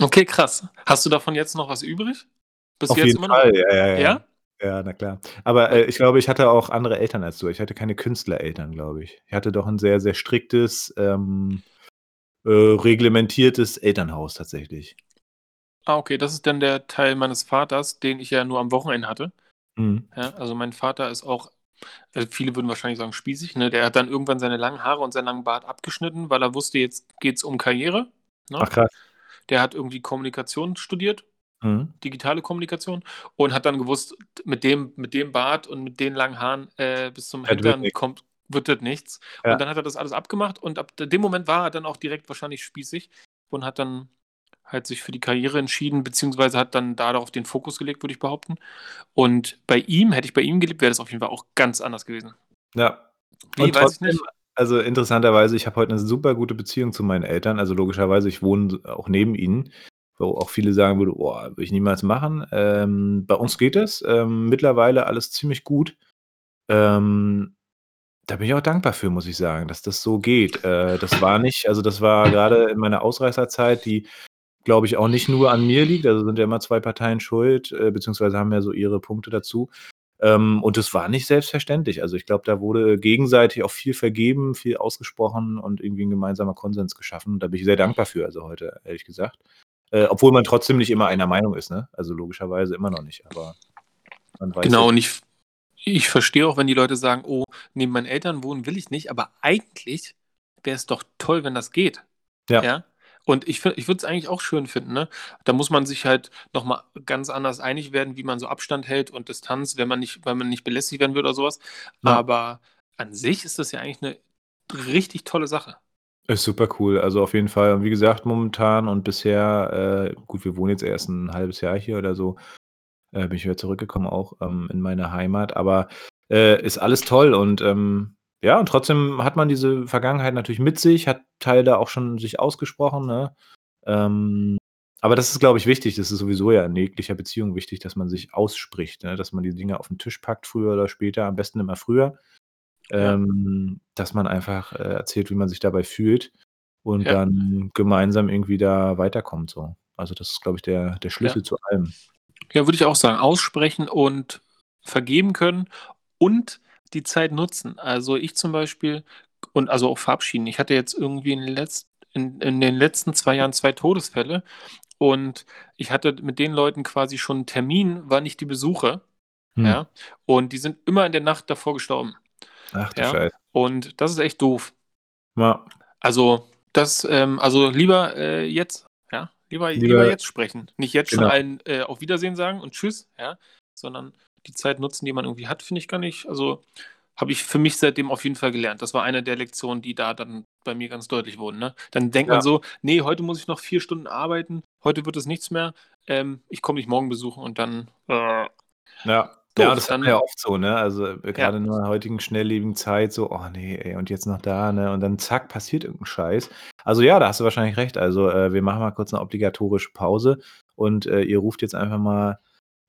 Okay, krass. Hast du davon jetzt noch was übrig? Bist Auf jetzt jeden immer noch Fall, ja, ja, ja. ja? Ja, na klar. Aber, äh, ich glaube, ich hatte auch andere Eltern als du. Ich hatte keine Künstlereltern, glaube ich. Ich hatte doch 'n sehr, sehr striktes, ähm, äh, reglementiertes Elternhaus tatsächlich. Ah, okay, das ist dann der Teil meines Vaters, den ich ja nur am Wochenende hatte. Mhm. Ja, also, mein Vater ist auch äh, viele würden wahrscheinlich sagen spießig, ne? Der hat dann irgendwann seine langen Haare und seinen langen Bart abgeschnitten, weil er wusste, jetzt geht's um Karriere, ne? Ach krass. Der hat irgendwie Kommunikation studiert Mhm. digitale Kommunikation und hat dann gewusst, mit dem mit dem Bart und mit den langen Haaren, äh, bis zum wird Hintern kommt wird das nichts. Ja. Und dann hat er das alles abgemacht und ab dem Moment war er dann auch direkt wahrscheinlich spießig und hat dann halt sich für die Karriere entschieden, beziehungsweise hat dann darauf den Fokus gelegt, würde ich behaupten. Und bei ihm hätte ich bei ihm gelebt, wäre das auf jeden Fall auch ganz anders gewesen. Ja. Wie, Und weiß ich nicht. also, interessanterweise, ich habe heute 'ne super gute Beziehung zu meinen Eltern. Also, logischerweise, ich wohne auch neben ihnen, wo auch viele sagen würden: „Boah, würde ich niemals machen.“ Ähm, bei uns geht es, ähm, mittlerweile alles ziemlich gut. Ähm, da bin ich auch dankbar für, muss ich sagen, dass das so geht. Äh, das war nicht also, das war grade in meiner Ausreißerzeit, die, glaube ich, auch nicht nur an mir liegt. Also, sind ja immer 2 Parteien schuld, äh, beziehungsweise haben ja so ihre Punkte dazu. Ähm, und das war nicht selbstverständlich. Also, ich glaube, da wurde gegenseitig auch viel vergeben, viel ausgesprochen und irgendwie 'n gemeinsamer Konsens geschaffen. Da bin ich sehr dankbar für, also heute, ehrlich gesagt. Äh, obwohl man trotzdem nicht immer einer Meinung ist, ne? Also, logischerweise immer noch nicht, aber man weiß Genau, ja und ich ich verstehe auch, wenn die Leute sagen: „Oh, neben meinen Eltern wohnen will ich nicht“, aber eigentlich wäre es doch toll, wenn das geht. Ja. Ja? Und ich ich würde es eigentlich auch schön finden, ne? Da muss man sich halt noch mal ganz anders einig werden, wie man so Abstand hält und Distanz, wenn man nicht wenn man nicht belästigt werden will oder so was. Ja. Aber an sich ist das ja eigentlich 'ne richtig tolle Sache. Ist super cool. Also, auf jeden Fall. Und wie gesagt, momentan und bisher äh, gut, wir wohnen jetzt erst 'n 1/2 Jahr hier oder so, äh, bin ich wieder zurückgekommen auch, ähm, in meine Heimat, aber, äh, ist alles toll und, ähm, ja, und trotzdem hat man diese Vergangenheit natürlich mit sich, hat Teil da auch schon sich ausgesprochen, ne? Ähm, aber das ist, glaube ich, wichtig. Das ist sowieso ja in jeglicher Beziehung wichtig, dass man sich ausspricht, ne? Dass man die Dinge auf 'n Tisch packt, früher oder später, am besten immer früher. Ja. Ähm, dass man einfach, äh, erzählt, wie man sich dabei fühlt und Ja. dann gemeinsam irgendwie da weiterkommt so. Also, das ist, glaube ich, der der Ja. Schlüssel zu allem. Ja, würde ich auch sagen. Aussprechen und vergeben können und die Zeit nutzen. Also, ich zum Beispiel und also, auch verabschieden. Ich hatte jetzt irgendwie in den letz in in den letzten 2 Jahren 2 Todesfälle und ich hatte mit den Leuten quasi schon 'n Termin, wann ich die besuche, Hm. ja? Und die sind immer in der Nacht davor gestorben. Ach du Ja? Scheiße. Und das ist echt doof. Ja. Also, das ähm, also, lieber, äh, jetzt? Lieber lieber Lieber jetzt sprechen. Nicht jetzt schon genau. allen, äh, auf Wiedersehen sagen und tschüss, ja? Sondern die Zeit nutzen, die man irgendwie hat, finde ich gar nicht also, habe ich für mich seitdem auf jeden Fall gelernt. Das war eine der Lektionen, die da dann bei mir ganz deutlich wurden, ne? Dann denkt man Ja. so: „Ne, heute muss ich noch 4 Stunden arbeiten. Heute wird es nichts mehr. Ähm, ich komme dich morgen besuchen“ und dann, äh Ja. Doof. Ja, das hat man ja oft so, ne? Also, äh, Ja. grade in der heutigen schnelllebigen Zeit so: „Oh ne, ey, und jetzt noch da“, ne? Und dann zack, passiert irgend 'n Scheiß. Also, ja, da hast du wahrscheinlich recht. Also, äh, wir machen mal kurz 'ne obligatorische Pause und, äh, ihr ruft jetzt einfach mal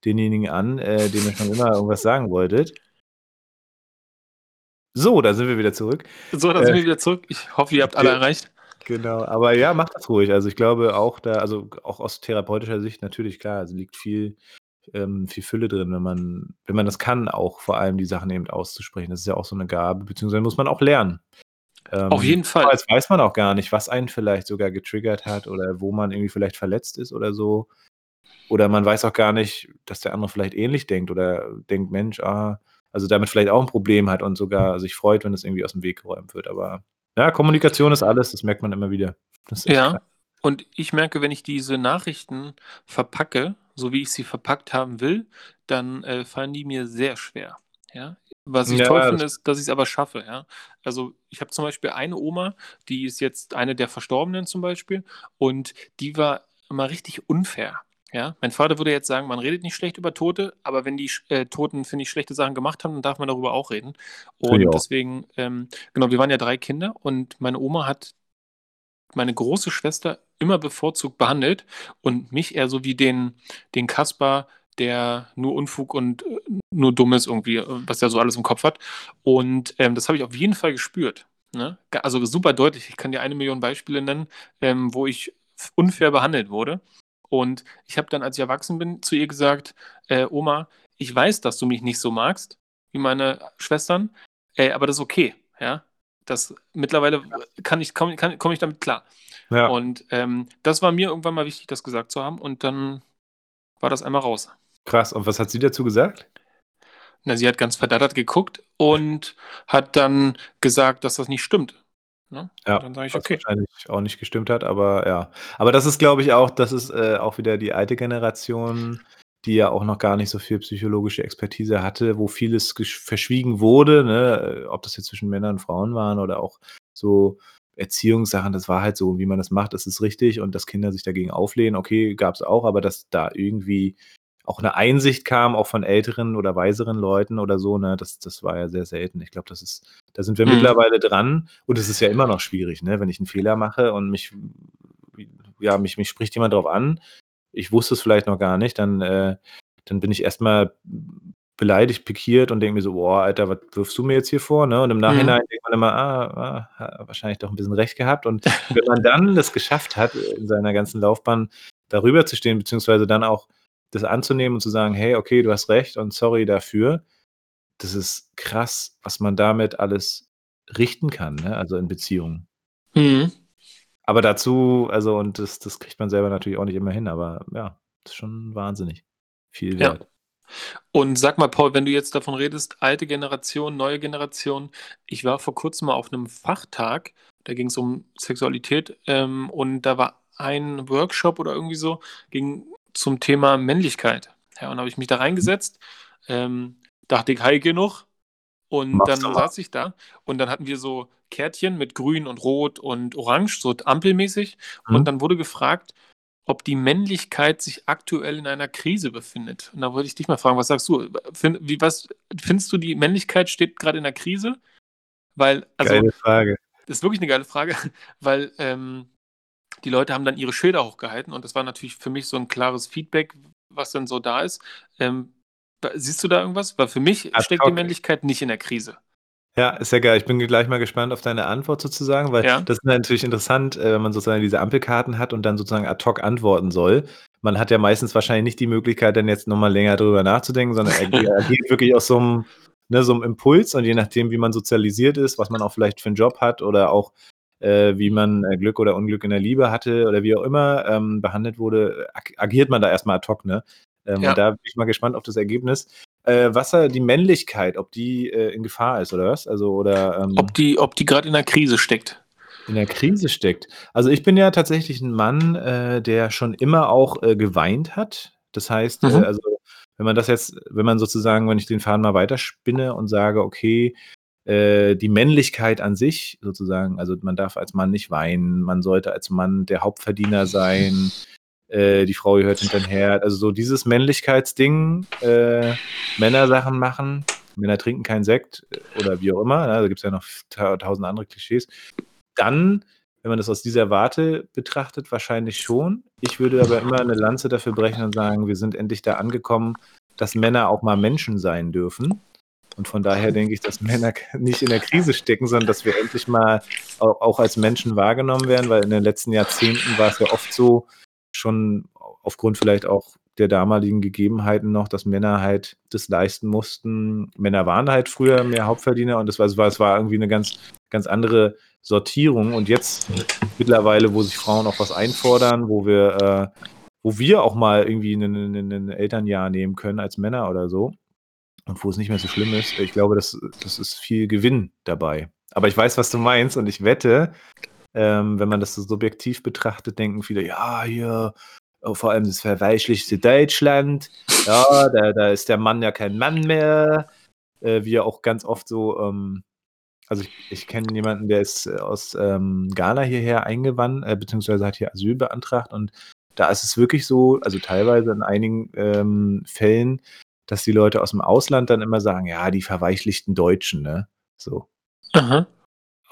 denjenigen an, äh, dem ihr schon immer irgendwas sagen wolltet. So, da sind wir wieder zurück. So, da sind Äh wir wieder zurück. Ich hoffe, ihr habt alle Ge erreicht. genau. Aber ja, macht das ruhig. Also, ich glaube auch da also, auch aus therapeutischer Sicht natürlich, klar, also, liegt viel ähm, viel Fülle drin, wenn man wenn man das kann, auch vor allem die Sachen eben auszusprechen. Das ist ja auch so 'ne Gabe, beziehungsweise muss man auch lernen. Auf Ähm, jeden Fall. oftmals weiß man auch gar nicht, was einen vielleicht sogar getriggert hat oder wo man irgendwie vielleicht verletzt ist oder so. Oder man weiß auch gar nicht, dass der andere vielleicht ähnlich denkt oder denkt: „Mensch, ah“ also, damit vielleicht auch 'n Problem hat und sogar sich freut, wenn das irgendwie aus'm Weg geräumt wird. Aber ja, Kommunikation ist alles, das merkt man immer wieder. Ja, und ich merke, wenn ich diese Nachrichten verpacke, so wie ich sie verpackt haben will, dann, äh, fallen die mir sehr schwer, ja? Was ich toll Ja, finde, das ist, dass ich's aber schaffe, ja? Also, ich habe zum Beispiel eine Oma, die ist jetzt eine der Verstorbenen zum Beispiel und die war immer richtig unfair, ja? Mein Vater würde jetzt sagen: „Man redet nicht schlecht über Tote“, aber wenn die äh, Toten, finde ich, schlechte Sachen gemacht haben, dann darf man darüber auch reden. Finde ich Und auch. deswegen ähm, genau, wir waren ja 3 Kinder und meine Oma hat meine große Schwester immer bevorzugt behandelt und mich eher so wie den den Kasper, der nur Unfug und, äh, nur dumm ist irgendwie, äh, was der so alles im Kopf hat. Und, ähm, das habe ich auf jeden Fall gespürt, ne? Also, super deutlich. Ich kann dir 1.000.000 Beispiele nennen, ähm, wo ich unfair behandelt wurde. Und ich habe dann, als ich erwachsen bin, zu ihr gesagt: „Äh, Oma, ich weiß, dass du mich nicht so magst wie meine Schwestern, äh, aber das ist okay, ja? Das mittlerweile kann ich komme komme ich damit klar.“ Ja. Und, ähm, das war mir irgendwann mal wichtig, das gesagt zu haben und dann war das einmal raus. Krass. Und was hat sie dazu gesagt? Na, sie hat ganz verdattert geguckt und hat dann gesagt, dass das nicht stimmt, ne? Ja, Und dann sage ich: „Okay.“ wahrscheinlich auch nicht gestimmt hat, aber ja. Aber das ist, glaube ich, auch das ist, äh, auch wieder die alte Generation, die ja auch noch gar nicht so viel psychologische Expertise hatte, wo vieles verschwiegen wurde, ne? Ob das jetzt zwischen Männern und Frauen waren oder auch so Erziehungssachen, das war halt so, wie man das macht, das ist richtig und dass Kinder sich dagegen auflehnen, okay, gab's auch, aber dass da irgendwie auch 'ne Einsicht kam, auch von älteren oder weiseren Leuten oder so, ne, das das war ja sehr selten. Ich glaube, das ist da sind wir Mhm. mittlerweile dran und es ist ja immer noch schwierig, ne, wenn ich 'n Fehler mache und mich ja, mich mich spricht jemand drauf an. Ich wusste es vielleicht noch gar nicht, dann äh, dann bin ich erst mal beleidigt, pikiert und denke mir so: „Boah, Alter, was wirfst du mir jetzt hier vor“, ne? Und im Mhm. Nachhinein denkt man immer: „Ah, ah, ha wahrscheinlich doch 'n bisschen recht gehabt.“ Und wenn man dann das geschafft hat, in seiner ganzen Laufbahn darüber zu stehen, beziehungsweise dann auch das anzunehmen und zu sagen: „Hey, okay, du hast recht und sorry dafür.“ Das ist krass, was man damit alles richten kann, ne, also in Beziehungen. Mhm. Aber dazu also und das das kriegt man selber natürlich auch nicht immer hin, aber ja, ist schon wahnsinnig viel Ja. wert. Und sag mal, Paul, wenn du jetzt davon redest, alte Generation, neue Generation. Ich war vor Kurzem mal auf 'nem Fachtag, da ging's um Sexualität, ähm, und da war ein Workshop oder irgendwie so, ging zum Thema Männlichkeit. Ja, und da habe ich mich da reingesetzt, ähm, dachte ich: „Heil genug.“ Und Machst du dann saß ich da und dann hatten wir so Kärtchen mit grün und rot und orange, so ampelmäßig. Und Mhm. dann wurde gefragt, ob die Männlichkeit sich aktuell in einer Krise befindet. Und da wollte ich dich mal fragen, was sagst du? Fin wie was findest du, die Männlichkeit steht grad in der Krise? Weil also, Geile Frage. ist wirklich 'ne geile Frage, weil, ähm, die Leute haben dann ihre Schilder hochgehalten und das war natürlich für mich so 'n klares Feedback, was dann so da ist. Ähm, siehst du da irgendwas? Weil für mich Ad steckt die. Männlichkeit nicht in der Krise. Ja, ist ja geil. Ich bin gleich mal gespannt auf deine Antwort sozusagen, weil Ja. das ist natürlich interessant, äh, wenn man sozusagen diese Ampelkarten hat und dann sozusagen ad hoc antworten soll. Man hat ja meistens wahrscheinlich nicht die Möglichkeit, dann jetzt noch mal länger drüber nachzudenken, sondern er ag agiert wirklich aus so 'm ne, so 'm Impuls und je nachdem, wie man sozialisiert ist, was man auch vielleicht für 'n Job hat oder auch, äh, wie man, äh, Glück oder Unglück in der Liebe hatte oder wie auch immer, ähm, behandelt wurde, ag agiert man da erst mal ad hoc, ne? Ähm, und Ja. da bin ich mal gespannt auf das Ergebnis. Äh, was da die Männlichkeit, ob die, äh, in Gefahr ist oder was? Also, oder, Ob ähm die ob die grad in 'ner Krise steckt. in der Krise steckt. Also, ich bin ja tatsächlich 'n Mann, äh, der schon immer auch, äh, geweint hat. Das heißt, äh, Mhm. also, wenn man das jetzt wenn man sozusagen wenn ich den Faden mal weiterspinne und sage: „Okay, äh, die Männlichkeit an sich sozusagen also, man darf als Mann nicht weinen, man sollte als Mann der Hauptverdiener sein, äh, die Frau gehört hinter 'n Herd.“ Also, so dieses Männlichkeitsding, äh, Männersachen machen, Männer trinken keinen Sekt, oder wie auch immer, ne? Da gibt's ja noch ta tausend andere Klischees. Dann, wenn man das aus dieser Warte betrachtet, wahrscheinlich schon. Ich würde aber immer 'ne Lanze dafür brechen und sagen, wir sind endlich da angekommen, dass Männer auch mal Menschen sein dürfen. Und von daher denke ich, dass Männer nicht in der Krise stecken, sondern dass wir endlich mal au auch als Menschen wahrgenommen werden, weil in den letzten Jahrzehnten war's ja oft so, schon aufgrund vielleicht auch der damaligen Gegebenheiten noch, dass Männer halt das leisten mussten. Männer waren halt früher mehr Hauptverdiener und das war es war es war irgendwie 'ne ganz ganz andere Sortierung. Und jetzt mittlerweile, wo sich Frauen auch was einfordern, wo wir äh, wo wir auch mal irgendwie 'nen Elternjahr nehmen können als Männer oder so und wo es nicht mehr so schlimm ist. Ich glaube, das das ist viel Gewinn dabei. Aber ich weiß, was du meinst und ich wette, ähm, wenn man das so subjektiv betrachtet, denken viele: „Ja, hier, äh, vor allem das verweichlichte Deutschland. Ja, da da ist der Mann ja kein Mann mehr.“ Äh, wie ja auch ganz oft so, ähm also, ich ich kenne jemanden, der ist, äh, aus, ähm, Ghana hierher eingewan äh, beziehungsweise hat hier Asyl beantragt und da ist es wirklich so, also, teilweise in einigen, ähm, Fällen, dass die Leute aus'm Ausland dann immer sagen: „Ja, die verweichlichten Deutschen“, ne, so. Aha.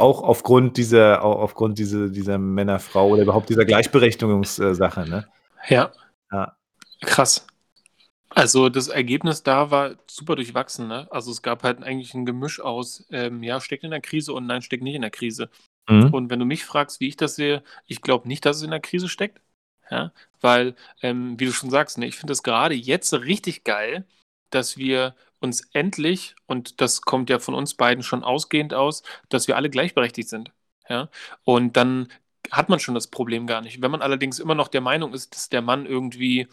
Auch aufgrund dieser au aufgrund diese dieser Männer-Frau oder überhaupt dieser Gleichberechtigungs äh, Sache, ne? Ja. Ja. Krass. Also, das Ergebnis da war super durchwachsen, ne? Also, es gab halt eigentlich 'n Gemisch aus, ähm, ja, steckt in der Krise und nein, steckt nicht in der Krise. Mhm. Und wenn du mich fragst, wie ich das sehe, ich glaube nicht, dass es in der Krise steckt, ja, weil, ähm, wie du schon sagst, ne, ich finde das grade jetzt richtig geil, dass wir uns endlich und das kommt ja von uns beiden schon ausgehend aus, dass wir alle gleichberechtigt sind, ja? Und dann hat man schon das Problem gar nicht. Wenn man allerdings immer noch der Meinung ist, dass der Mann irgendwie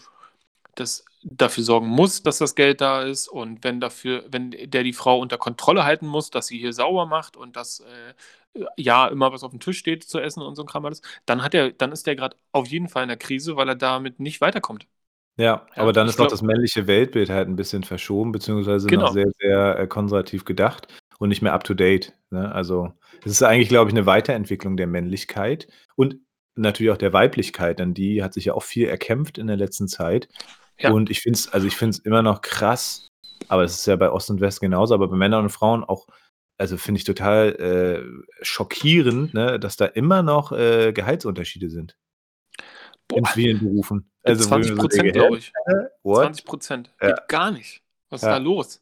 das dafür sorgen muss, dass das Geld da ist und wenn dafür wenn der die Frau unter Kontrolle halten muss, dass sie hier sauber macht und dass, äh, ja, immer was auf dem Tisch steht zu essen und so 'n Kram alles, dann hat er dann ist der grad auf jeden Fall in der Krise, weil er damit nicht weiterkommt. Ja, Ja, aber dann ich ist auch glaube das männliche Weltbild halt 'n bisschen verschoben, beziehungsweise noch Genau. sehr, sehr, äh, konservativ gedacht und nicht mehr up to date, ne? Also, es ist eigentlich, glaube ich, 'ne Weiterentwicklung der Männlichkeit und natürlich auch der Weiblichkeit, denn die hat sich ja auch viel erkämpft in der letzten Zeit. Ja. Und ich finde es also, ich finde es immer noch krass, aber es ist ja bei Ost und West genauso, aber bei Männern und Frauen auch also, finde ich total, äh, schockierend, ne, dass da immer noch, äh, Gehaltsunterschiede sind in Boah. vielen Berufen. Äh, Also, wo ich mir zwanzig so denke: Prozent, „Hä? glaube ich. What?“ 20 %. Ja. Geht gar nicht. Was ist da Ja. los?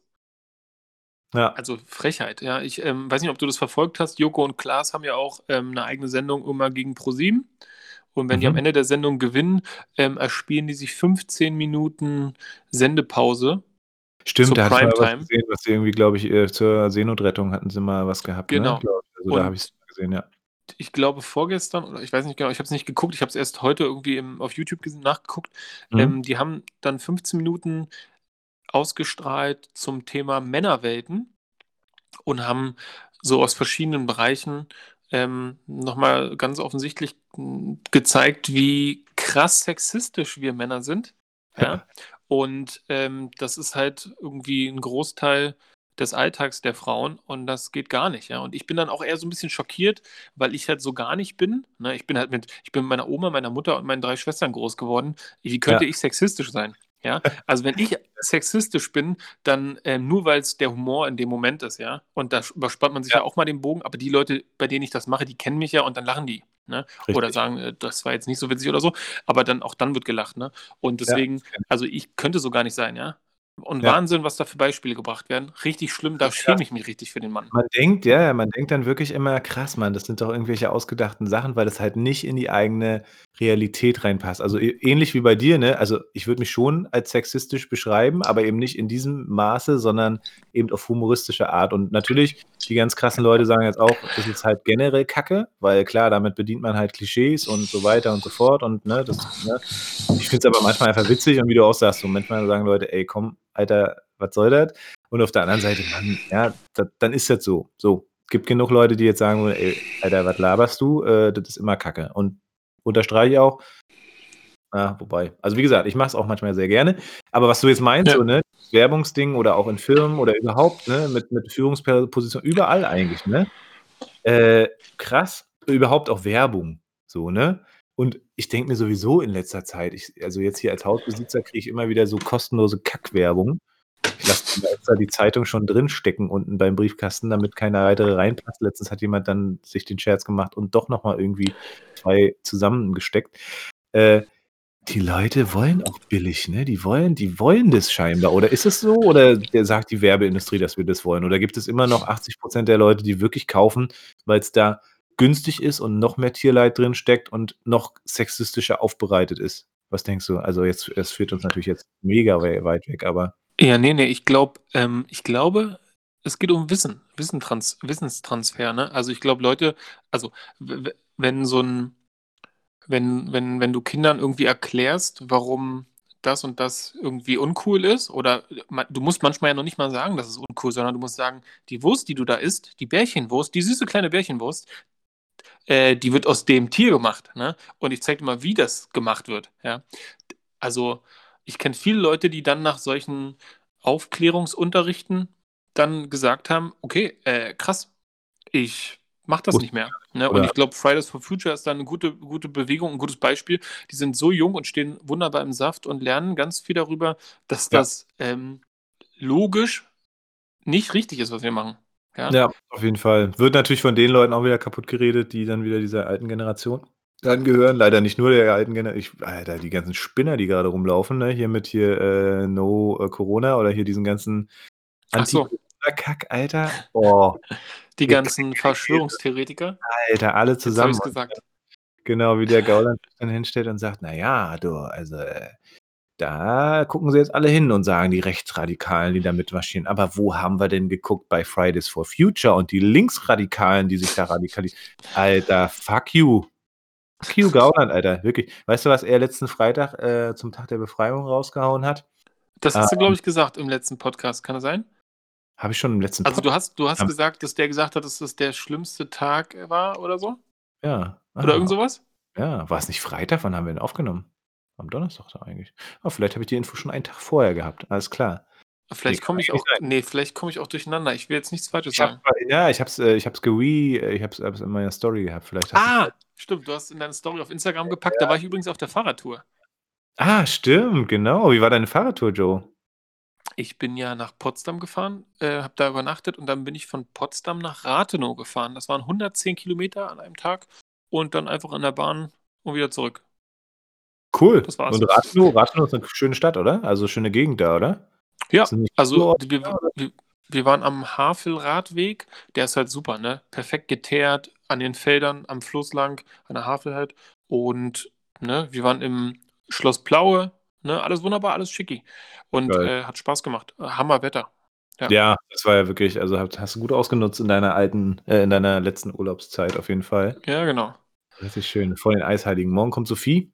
Ja. Also, Frechheit, ja. Ich, ähm, weiß nicht, ob du das verfolgt hast. Joko und Klaas haben ja auch, ähm, 'ne eigene Sendung immer gegen ProSieben. Und wenn die am Mhm. Ende der Sendung gewinnen, ähm, erspielen die sich 15 Minuten Sendepause Stimmt, zur da ich mal was Primetime. gesehen, was sie irgendwie, glaube ich, äh, zur Seenotrettung hatten sie mal was gehabt, ne, Genau. ich. Also, da habe ich's Und gesehen, ja. Ich glaube vorgestern oder ich weiß nicht genau, ich habe es nicht geguckt, ich habe es erst heute irgendwie im auf YouTube nachgeguckt. Mhm. Ähm, die haben dann 15 Minuten ausgestrahlt zum Thema Männerwelten und haben so aus verschiedenen Bereichen, ähm, noch mal ganz offensichtlich, hm, gezeigt, wie krass sexistisch wir Männer sind, ja? Und, ähm, das ist halt irgendwie 'n Großteil des Alltags der Frauen und das geht gar nicht, ja? Und ich bin dann auch eher so 'n bisschen schockiert, weil ich halt so gar nicht bin, ne? Ich bin halt mit ich bin mit meiner Oma, meiner Mutter und meinen 3 Schwestern groß geworden. Wie könnte Ja. ich sexistisch sein, ja? Also, wenn ich sexistisch bin, dann, ähm, nur weil's der Humor in dem Moment ist, ja? Und da überspannt man sich Ja. ja auch mal den Bogen, aber die Leute, bei denen ich das mache, die kennen mich ja und dann lachen die, ne? Oder sagen, äh: „Das war jetzt nicht so witzig“ oder so, aber dann auch dann wird gelacht, ne? Und Ja, deswegen ich. also, ich könnte so gar nicht sein, ja? Und Ja. Wahnsinn, was da für Beispiele gebracht werden. Richtig schlimm, da schäme ich mich richtig für den Mann. Man denkt ja, man denkt dann wirklich immer: „Krass, Mann, das sind doch irgendwelche ausgedachten Sachen“, weil das halt nicht in die eigene Realität reinpasst. Also, ähnlich wie bei dir, ne? Also, ich würde mich schon als sexistisch beschreiben, aber eben nicht in diesem Maße, sondern eben auf humoristische Art. Und natürlich, die ganz krassen Leute sagen jetzt auch, das ist halt generell Kacke, weil klar, damit bedient man halt Klischees und so weiter und so fort und, ne, das ne? Ich finde es aber manchmal einfach witzig und wie du auch sagst, so manchmal sagen Leute: „Ey, komm, Alter, was soll das?“ Und auf der anderen Seite, Mann, ja, da dann ist das so. So, gibt genug Leute, die jetzt sagen „Ey, Alter, was laberst du? Äh, das ist immer Kacke.“ Und unterstreiche ich auch. Ja, wobei also, wie gesagt, ich mache es auch manchmal sehr gerne. Aber was du jetzt meinst, Ja. so, ne, Werbungsding oder auch in Firmen oder überhaupt, ne, mit mit Führungsper Position, überall eigentlich, ne? Äh, krass, überhaupt auch Werbung, so, ne? Und ich denke mir sowieso in letzter Zeit ich also, jetzt hier als Hausbesitzer kriege ich immer wieder so kostenlose Kackwerbung. Ich lasse die Zeitung schon drinstecken unten beim Briefkasten, damit keine weitere reinpasst. Letztens hat jemand dann sich den Scherz gemacht und doch noch mal irgendwie 2 zusammengesteckt. Äh, die Leute wollen auch billig, ne? Die wollen die wollen das scheinbar. Oder ist es so oder der sagt die Werbeindustrie, dass wir das wollen? Oder gibt es immer noch 80 % der Leute, die wirklich kaufen, weil's da günstig ist und noch mehr Tierleid drinsteckt und noch sexistischer aufbereitet ist? Was denkst du? Also, jetzt es führt uns natürlich jetzt mega wei weit weg, aber Ja, ne, ne, ich glaube ähm, ich glaube, es geht um Wissen, Wissentrans Wissenstransfer, ne? Also, ich glaube, Leute also, wenn so 'n wenn wenn wenn du Kindern irgendwie erklärst, warum das und das irgendwie uncool ist oder du musst manchmal ja noch nicht mal sagen, das ist uncool, sondern du musst sagen: „Die Wurst, die du da isst, die Bärchenwurst, die süße kleine Bärchenwurst, äh, die wird aus dem Tier gemacht, ne? Und ich zeige dir mal, wie das gemacht wird“, ja? Also, ich kenne viele Leute, die dann nach solchen Aufklärungsunterrichten dann gesagt haben: „Okay, äh, krass, ich mache das Wusste nicht mehr“, ne? Und ich glaube, Fridays for Future ist da 'ne gute gute Bewegung, 'n gutes Beispiel. Die sind so jung und stehen wunderbar im Saft und lernen ganz viel darüber, dass Ja. das, ähm, logisch nicht richtig ist, was wir machen, ja? Ja, auf jeden Fall. Wird natürlich von den Leuten auch wieder kaputt geredet, die dann wieder dieser alten Generation angehören. Leider nicht nur der alten Genera ich Alter, die ganzen Spinner, die grade rumlaufen, ne? Hier mit hier, äh, No, äh, Corona oder hier diesen ganzen Ach so. Anti-Corona-Kack, Alter. Boah. Die ganzen Verschwörungstheoretiker? Alter, alle Jetzt zusammen. ich's gesagt. Genau, wie der Gauland dann hinstellt und sagt: „Na ja, du, also, äh, da gucken sie jetzt alle hin und sagen, die Rechtsradikalen, die da mitmarschieren. Aber wo haben wir denn geguckt bei Fridays for Future und die Linksradikalen, die sich da radikalisi“ Alter, fuck you. Kio Gauland, Alter, wirklich. Weißt du, was er letzten Freitag äh, zum Tag der Befreiung rausgehauen hat? Das hast du, Ähm. glaube ich, gesagt im letzten Podcast. Kann das sein? Habe ich schon im letzten Also du hast, du hast gesagt, dass der gesagt hat, dass das der schlimmste Tag war oder so? Ja. Oder Ah, irgend sowas? Ja, war es nicht Freitag? Wann haben wir den aufgenommen? Am Donnerstag doch eigentlich. Ah, vielleicht habe ich die Info schon einen Tag vorher gehabt. Alles klar. Vielleicht komme ich auch. Nee, vielleicht komme ich auch durcheinander. Ich will jetzt nichts Falsches Ich sagen. ja, ich habe es äh, ich habe es gewe äh, ich habe es in meiner Story gehabt. Vielleicht Ah, stimmt, du hast in deine Story auf Instagram gepackt, da war ich übrigens auf der Fahrradtour. Ah, stimmt, genau. Wie war deine Fahrradtour, Joe? Ich bin ja nach Potsdam gefahren, äh, habe da übernachtet und dann bin ich von Potsdam nach Rathenow gefahren. Das waren 110 Kilometer an einem Tag und dann einfach in der Bahn und wieder zurück. Cool. Das war's. Und Rathenow, Rathenow ist eine schöne Stadt, oder? Also schöne Gegend da, oder? Ja, Ist das Also so- wir, wir, wir waren am Havelradweg, der ist halt super, ne? Perfekt geteert, an den Feldern, am Fluss lang, an der Havel halt. Und ne, wir waren im Schloss Plaue, ne? Alles wunderbar, alles schicki. Und äh, hat Spaß gemacht. Hammerwetter. Ja. Ja, das war ja wirklich, also hast, hast du gut ausgenutzt in deiner alten, äh, in deiner letzten Urlaubszeit auf jeden Fall. Ja, genau. Richtig schön. Vor den Eisheiligen. Morgen kommt Sophie,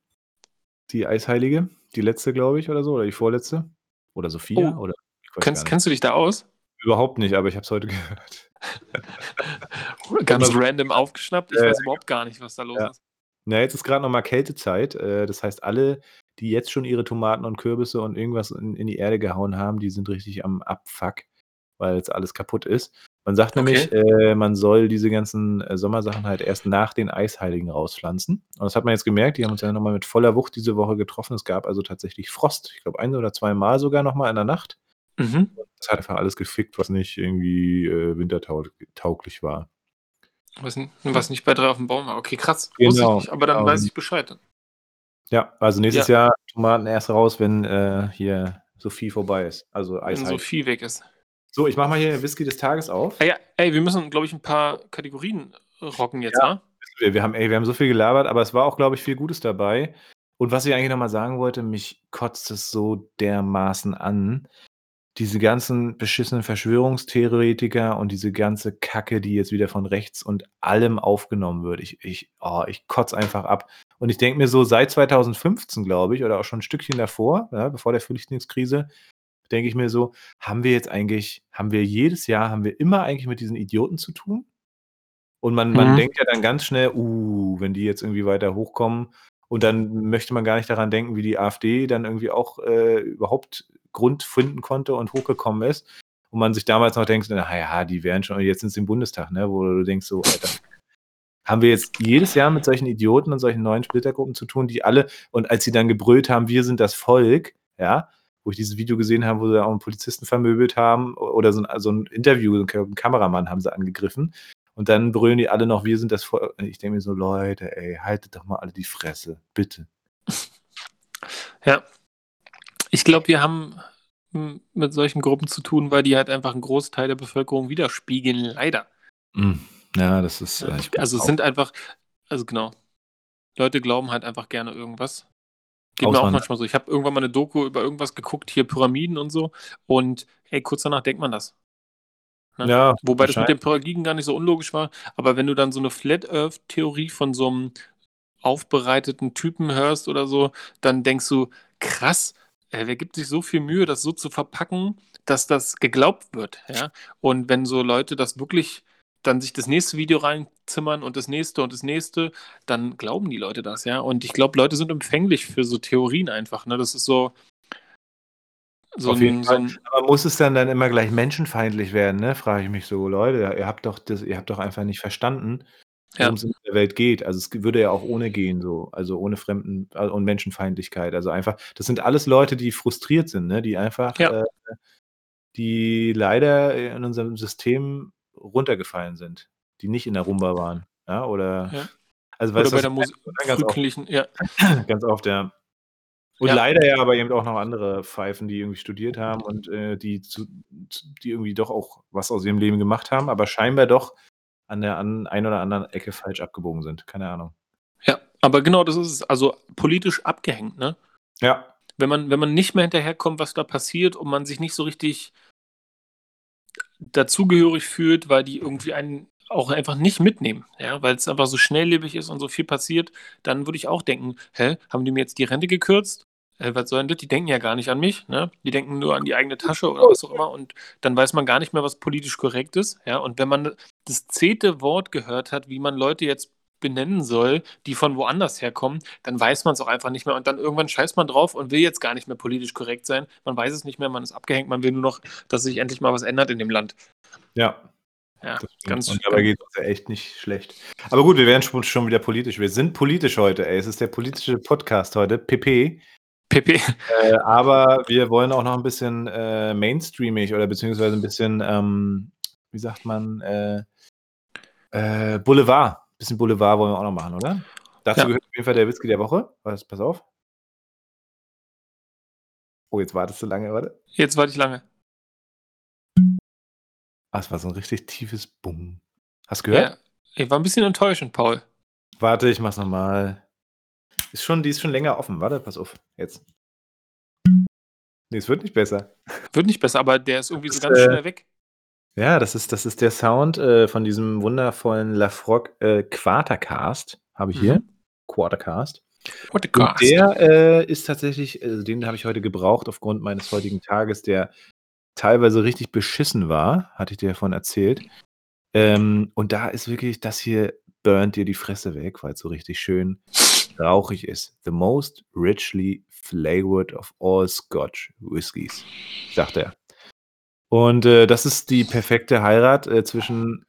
die Eisheilige, die letzte, glaube ich, oder so, oder die vorletzte. Oder Sophia, Oh. oder nicht. kennst du dich da aus? Überhaupt nicht, aber ich habe es heute gehört. Ganz Immer- random aufgeschnappt. Ich Äh, weiß überhaupt gar nicht, was da los ja. ist. Na, jetzt ist gerade noch mal Kältezeit. Äh, das heißt, alle, die jetzt schon ihre Tomaten und Kürbisse und irgendwas in, in die Erde gehauen haben, die sind richtig am Abfuck, weil jetzt alles kaputt ist. Man sagt nämlich, äh, man soll diese ganzen äh, Sommersachen halt erst nach den Eisheiligen rauspflanzen. Und das hat man jetzt gemerkt. Die haben uns ja nochmal mit voller Wucht diese Woche getroffen. Es gab also tatsächlich Frost. Ich glaube, ein oder zwei Mal sogar nochmal in der Nacht. Mhm. Das hat einfach alles gefickt, was nicht irgendwie äh, wintertauglich war. Was, n- was nicht bei drei auf dem Baum war. Okay, krass. Genau, Wusste ich nicht, aber dann genau. weiß ich Bescheid. Ja, also nächstes Jahr Tomaten erst raus, wenn äh, hier Sophie vorbei ist. Also Wenn. Sophie weg ist. So, ich mache mal hier Whisky des Tages auf. Ah ja, ey, wir müssen, glaube ich, ein paar Kategorien rocken jetzt, Ja. ne? Wir, wir, haben, ey, wir haben so viel gelabert, aber es war auch, glaube ich, viel Gutes dabei. Und was ich eigentlich nochmal sagen wollte, mich kotzt es so dermaßen an. Diese ganzen beschissenen Verschwörungstheoretiker und diese ganze Kacke, die jetzt wieder von rechts und allem aufgenommen wird. Ich, ich, oh, ich kotze einfach ab. Und ich denke mir so, seit 2015, glaube ich, oder auch schon ein Stückchen davor, ja, bevor der Flüchtlingskrise, denke ich mir so, haben wir jetzt eigentlich, haben wir jedes Jahr, haben wir immer eigentlich mit diesen Idioten zu tun? Und man, man Mhm. denkt ja dann ganz schnell, uh, wenn die jetzt irgendwie weiter hochkommen, und dann möchte man gar nicht daran denken, wie die AfD dann irgendwie auch äh, überhaupt Grund finden konnte und hochgekommen ist. Und man sich damals noch denkt, na ja, die wären schon, jetzt sind sie im Bundestag, ne? wo du denkst so, Alter, haben wir jetzt jedes Jahr mit solchen Idioten und solchen neuen Splittergruppen zu tun, die alle, und als sie dann gebrüllt haben, wir sind das Volk, ja, wo ich dieses Video gesehen habe, wo sie auch einen Polizisten vermöbelt haben oder so ein, so ein Interview, so einen Kameramann haben sie angegriffen. Und dann brüllen die alle noch, wir sind das Volk. Ich denke mir so, Leute, ey, haltet doch mal alle die Fresse, bitte. Ja. Ich glaube, wir haben mit solchen Gruppen zu tun, weil die halt einfach einen Großteil der Bevölkerung widerspiegeln, leider. Mm, Ja, das ist. Äh, also es sind einfach, also genau. Leute glauben halt einfach gerne irgendwas. Geht mir auch manchmal so. Ich habe irgendwann mal eine Doku über irgendwas geguckt, hier Pyramiden und so. Und hey, kurz danach denkt man das. ne? Ja, Wobei das mit den Pyramiden gar nicht so unlogisch war. Aber wenn du dann so eine Flat Earth-Theorie von so einem aufbereiteten Typen hörst oder so, dann denkst du, krass, äh, wer gibt sich so viel Mühe, das so zu verpacken, dass das geglaubt wird. Ja? Und wenn so Leute das wirklich dann sich das nächste Video reinzimmern und das nächste und das nächste, dann glauben die Leute das, ja. Und ich glaube, Leute sind empfänglich für so Theorien einfach. Ne? Das ist so, so Auf jeden ein, so Fall. ein Aber muss es dann dann immer gleich menschenfeindlich werden, ne? Frage ich mich so, Leute, ihr habt doch das, ihr habt doch einfach nicht verstanden, Ja. worum es in der Welt geht. Also es würde ja auch ohne gehen, so, also ohne Fremden äh, und Menschenfeindlichkeit. Also einfach, das sind alles Leute, die frustriert sind, ne? Die einfach, Ja. äh, die leider in unserem System runtergefallen sind, die nicht in der Rumba waren. Ja, oder Ja. also oder weißt du, bei der Musik, meine? Ganz oft. frühkindlichen, ja. Ganz oft, ja. Und Ja. leider ja, aber eben auch noch andere Pfeifen, die irgendwie studiert haben und äh, die, zu, die irgendwie doch auch was aus ihrem Leben gemacht haben, aber scheinbar doch an der an, ein oder anderen Ecke falsch abgebogen sind. Keine Ahnung. Ja, aber genau das ist es. Also politisch abgehängt, ne? Ja, Wenn man, wenn man nicht mehr hinterherkommt, was da passiert und man sich nicht so richtig dazugehörig fühlt, weil die irgendwie einen auch einfach nicht mitnehmen, ja, weil es einfach so schnelllebig ist und so viel passiert, dann würde ich auch denken, hä, haben die mir jetzt die Rente gekürzt? Äh, was soll denn das? Die denken ja gar nicht an mich, ne? Die denken nur an die eigene Tasche oder was auch immer und dann weiß man gar nicht mehr, was politisch korrekt ist, ja? Und wenn man das zehnte Wort gehört hat, wie man Leute jetzt benennen soll, die von woanders herkommen, dann weiß man es auch einfach nicht mehr und dann irgendwann scheißt man drauf und will jetzt gar nicht mehr politisch korrekt sein. Man weiß es nicht mehr, man ist abgehängt, man will nur noch, dass sich endlich mal was ändert in dem Land. Ja. Ja, ganz Und dabei geht es uns ja echt nicht schlecht. Aber gut, wir werden schon, schon wieder politisch. Wir sind politisch heute, ey. Es ist der politische Podcast heute, PP. PP. Äh, aber wir wollen auch noch ein bisschen äh, mainstreamig oder beziehungsweise ein bisschen, ähm, wie sagt man, äh, äh, Boulevard. Ein bisschen Boulevard wollen wir auch noch machen, oder? Dazu Ja. gehört auf jeden Fall der Whisky der Woche. Was, pass auf. Oh, jetzt wartest du lange, warte. Jetzt warte ich lange. Ah, es war so ein richtig tiefes Bumm. Hast du gehört? Ja. Ich war ein bisschen enttäuschend, Paul. Warte, ich mach's nochmal. Ist schon, die ist schon länger offen. Warte, pass auf. Jetzt. Nee, es wird nicht besser. Wird nicht besser, aber der ist irgendwie so ist, ganz äh, schnell weg. Ja, das ist, das ist der Sound äh, von diesem wundervollen Lafrock äh, Quartercast. Habe ich hier. Mhm. Quartercast. What a Und der äh, ist tatsächlich, also den habe ich heute gebraucht aufgrund meines heutigen Tages, der teilweise richtig beschissen war, hatte ich dir davon erzählt. Ähm, und da ist wirklich, das hier burnt dir die Fresse weg, weil es so richtig schön rauchig ist. The most richly flavored of all Scotch Whiskies, sagt er. Und äh, das ist die perfekte Heirat äh, zwischen